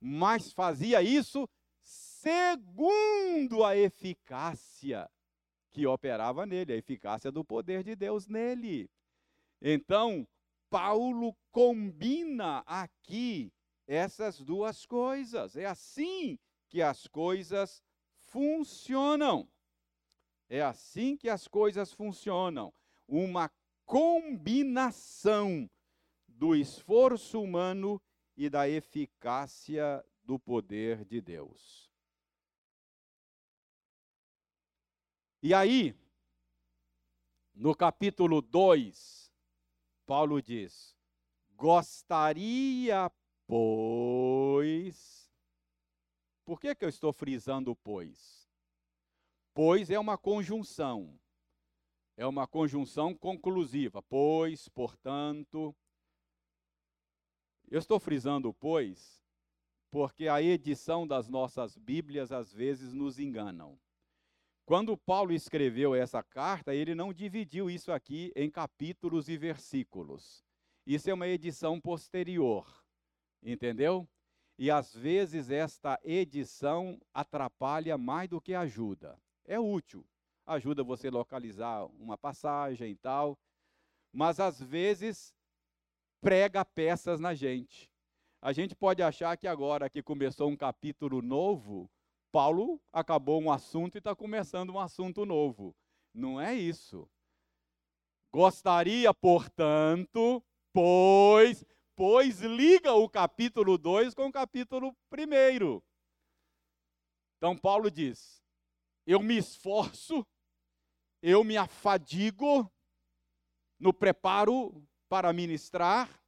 mas fazia isso segundo a eficácia que operava nele, a eficácia do poder de Deus nele. Então, Paulo combina aqui essas duas coisas. É assim que as coisas funcionam. É assim que as coisas funcionam. Uma combinação do esforço humano e da eficácia do poder de Deus. E aí, no capítulo 2, Paulo diz: Gostaria, pois. Por que, que eu estou frisando pois? Pois é uma conjunção. É uma conjunção conclusiva. Pois, portanto. Eu estou frisando pois, porque a edição das nossas Bíblias às vezes nos enganam. Quando Paulo escreveu essa carta, ele não dividiu isso aqui em capítulos e versículos. Isso é uma edição posterior, entendeu? E às vezes esta edição atrapalha mais do que ajuda. É útil, ajuda você a localizar uma passagem e tal, mas às vezes prega peças na gente. A gente pode achar que agora que começou um capítulo novo, Paulo acabou um assunto e está começando um assunto novo. Não é isso. Gostaria, portanto, pois, depois liga o capítulo 2 com o capítulo 1. Então, Paulo diz: Eu me esforço, eu me afadigo no preparo para ministrar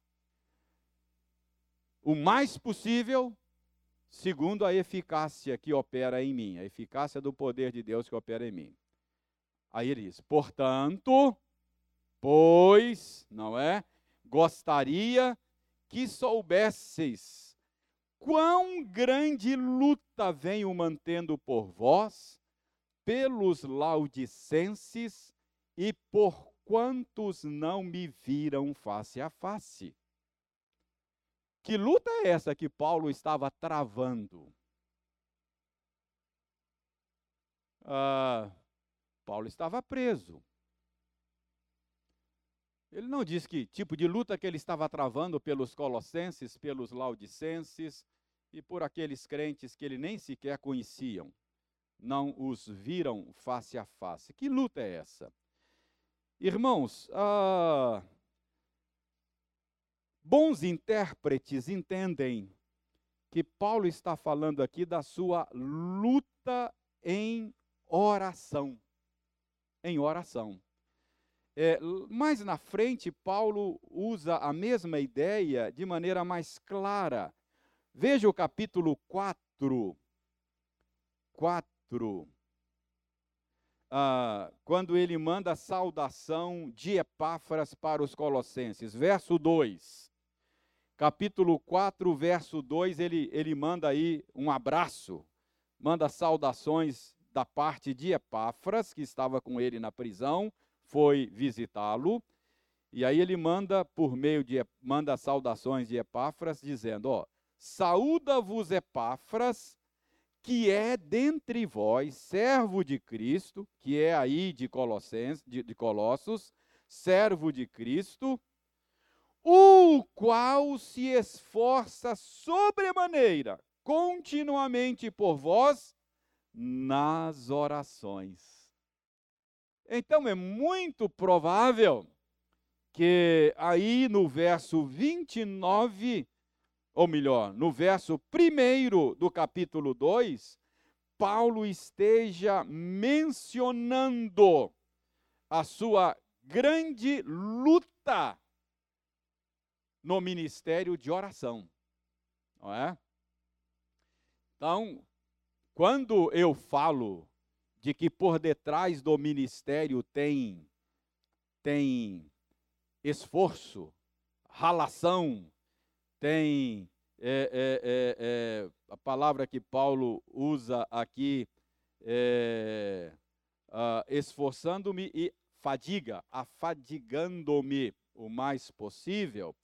o mais possível, segundo a eficácia que opera em mim, a eficácia do poder de Deus que opera em mim. Aí ele diz: portanto, pois, não é? Gostaria que soubesseis quão grande luta venho mantendo por vós, pelos laudicenses e por quantos não me viram face a face. Que luta é essa que Paulo estava travando? Ah, Paulo estava preso. Ele não diz que tipo de luta que ele estava travando pelos colossenses, pelos laudicenses e por aqueles crentes que ele nem sequer conheciam, não os viram face a face. Que luta é essa? Irmãos, ah, bons intérpretes entendem que Paulo está falando aqui da sua luta em oração. Em oração. É, mais na frente, Paulo usa a mesma ideia de maneira mais clara. Veja o capítulo 4. 4. Ah, quando ele manda a saudação de Epáfras para os Colossenses. Verso 2. Capítulo 4, verso 2, ele, ele manda aí um abraço, manda saudações da parte de Epáfras, que estava com ele na prisão foi visitá-lo. E aí ele manda por meio de manda saudações de Epáfras dizendo, ó, saúda-vos Epáfras, que é dentre vós servo de Cristo, que é aí de Colossenses, de, de Colossos, servo de Cristo, o qual se esforça sobremaneira continuamente por vós nas orações então é muito provável que aí no verso 29, ou melhor, no verso 1 do capítulo 2, Paulo esteja mencionando a sua grande luta no ministério de oração. Não é? Então, quando eu falo de que por detrás do ministério tem tem esforço, ralação, tem é, é, é, é a palavra que Paulo usa aqui, uh, esforçando-me e fadiga, afadigando-me o mais possível.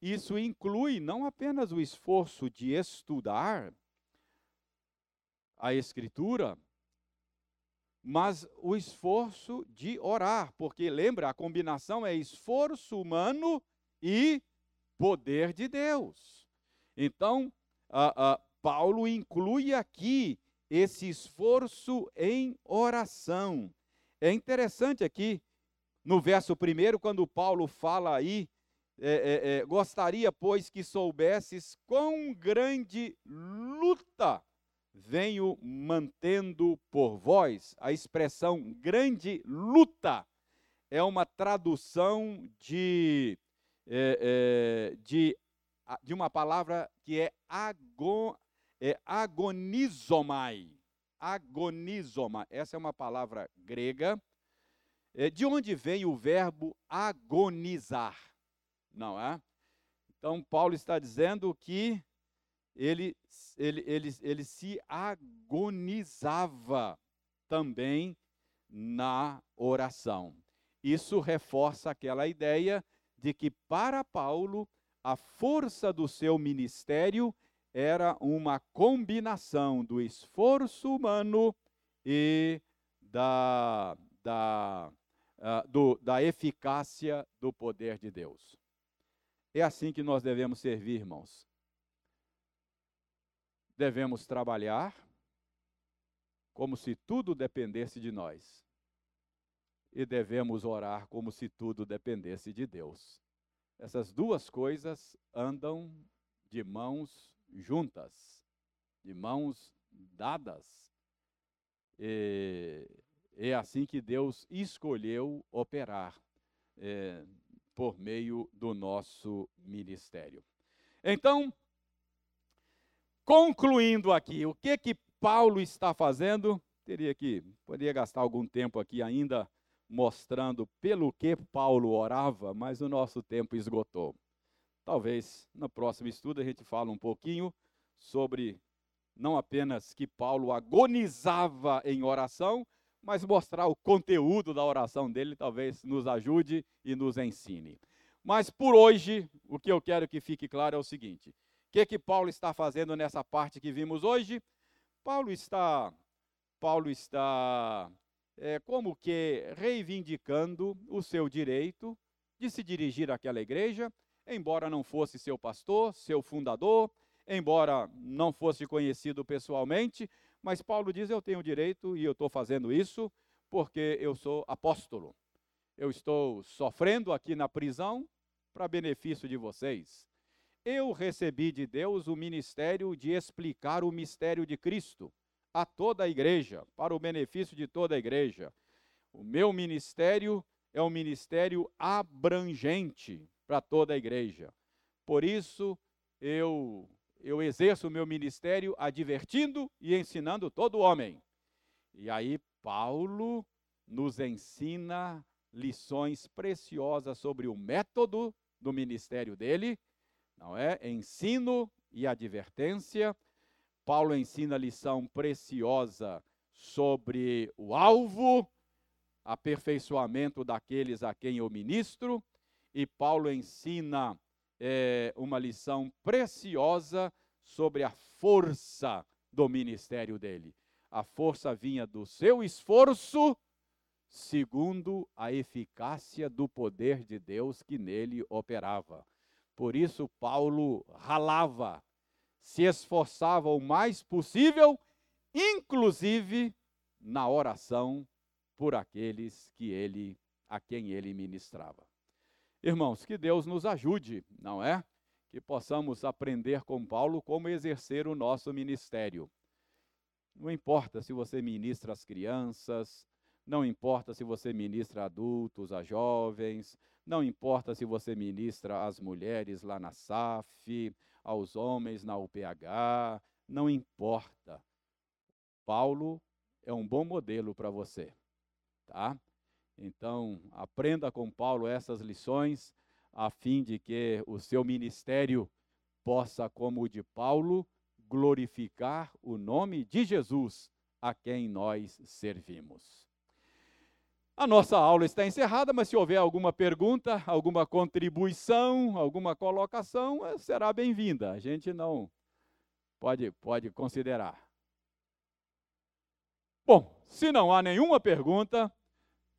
Isso inclui não apenas o esforço de estudar a Escritura, mas o esforço de orar, porque lembra, a combinação é esforço humano e poder de Deus. Então, a, a, Paulo inclui aqui esse esforço em oração. É interessante aqui, no verso primeiro, quando Paulo fala aí, é, é, é, gostaria, pois, que soubesses quão grande luta venho mantendo por vós. A expressão grande luta é uma tradução de, é, é, de, de uma palavra que é, agon, é agonizomai. Agonizomai. Essa é uma palavra grega. É, de onde vem o verbo agonizar? Não é? Então, Paulo está dizendo que ele, ele, ele, ele se agonizava também na oração. Isso reforça aquela ideia de que para Paulo a força do seu ministério era uma combinação do esforço humano e da, da, uh, do, da eficácia do poder de Deus. É assim que nós devemos servir, irmãos devemos trabalhar como se tudo dependesse de nós. E devemos orar como se tudo dependesse de Deus. Essas duas coisas andam de mãos juntas, de mãos dadas. E é assim que Deus escolheu operar é, por meio do nosso ministério. Então, concluindo aqui, o que que Paulo está fazendo? Teria que, poderia gastar algum tempo aqui ainda mostrando pelo que Paulo orava, mas o nosso tempo esgotou. Talvez no próximo estudo a gente fale um pouquinho sobre não apenas que Paulo agonizava em oração, mas mostrar o conteúdo da oração dele talvez nos ajude e nos ensine. Mas por hoje, o que eu quero que fique claro é o seguinte: que, que Paulo está fazendo nessa parte que vimos hoje? Paulo está, Paulo está é, como que reivindicando o seu direito de se dirigir àquela igreja, embora não fosse seu pastor, seu fundador, embora não fosse conhecido pessoalmente, mas Paulo diz: Eu tenho direito e eu estou fazendo isso porque eu sou apóstolo. Eu estou sofrendo aqui na prisão para benefício de vocês. Eu recebi de Deus o ministério de explicar o mistério de Cristo a toda a igreja, para o benefício de toda a igreja. O meu ministério é um ministério abrangente para toda a igreja. Por isso, eu eu exerço o meu ministério advertindo e ensinando todo homem. E aí Paulo nos ensina lições preciosas sobre o método do ministério dele, não é? Ensino e advertência Paulo ensina lição preciosa sobre o alvo, aperfeiçoamento daqueles a quem eu ministro, e Paulo ensina é, uma lição preciosa sobre a força do ministério dele. A força vinha do seu esforço, segundo a eficácia do poder de Deus que nele operava. Por isso, Paulo ralava, se esforçava o mais possível, inclusive na oração por aqueles que ele a quem ele ministrava. Irmãos, que Deus nos ajude, não é? Que possamos aprender com Paulo como exercer o nosso ministério. Não importa se você ministra às crianças, não importa se você ministra a adultos, a jovens, não importa se você ministra às mulheres lá na SAF, aos homens na UPH, não importa. Paulo é um bom modelo para você, tá? Então, aprenda com Paulo essas lições, a fim de que o seu ministério possa, como o de Paulo, glorificar o nome de Jesus, a quem nós servimos. A nossa aula está encerrada, mas se houver alguma pergunta, alguma contribuição, alguma colocação, eh, será bem-vinda. A gente não pode, pode considerar. Bom, se não há nenhuma pergunta,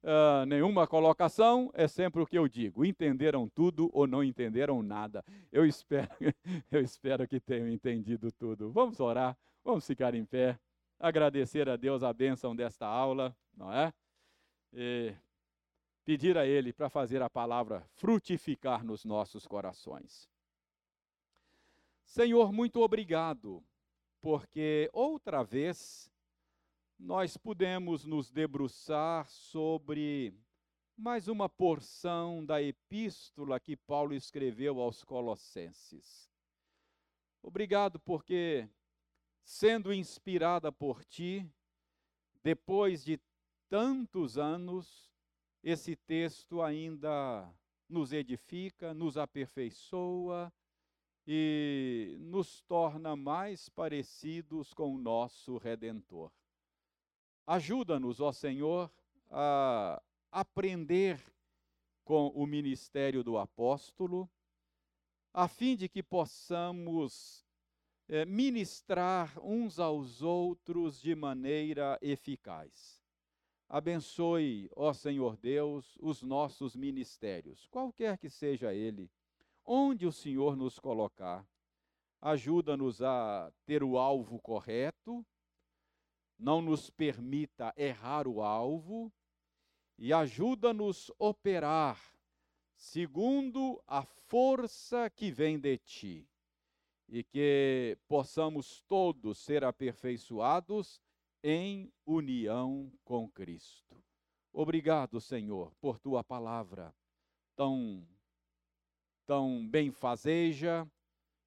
uh, nenhuma colocação, é sempre o que eu digo: entenderam tudo ou não entenderam nada. Eu espero, [laughs] eu espero que tenham entendido tudo. Vamos orar, vamos ficar em pé, agradecer a Deus a bênção desta aula, não é? E pedir a Ele para fazer a palavra frutificar nos nossos corações. Senhor, muito obrigado, porque outra vez nós pudemos nos debruçar sobre mais uma porção da epístola que Paulo escreveu aos Colossenses. Obrigado porque, sendo inspirada por ti, depois de tantos anos, esse texto ainda nos edifica, nos aperfeiçoa e nos torna mais parecidos com o nosso Redentor. Ajuda-nos, ó Senhor, a aprender com o ministério do apóstolo, a fim de que possamos é, ministrar uns aos outros de maneira eficaz. Abençoe, ó Senhor Deus, os nossos ministérios, qualquer que seja ele, onde o Senhor nos colocar. Ajuda-nos a ter o alvo correto, não nos permita errar o alvo e ajuda-nos operar segundo a força que vem de ti, e que possamos todos ser aperfeiçoados em união com Cristo. Obrigado, Senhor, por tua palavra tão tão benfazeja,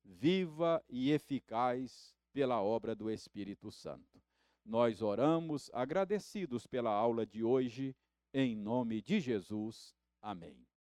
viva e eficaz pela obra do Espírito Santo. Nós oramos agradecidos pela aula de hoje, em nome de Jesus. Amém.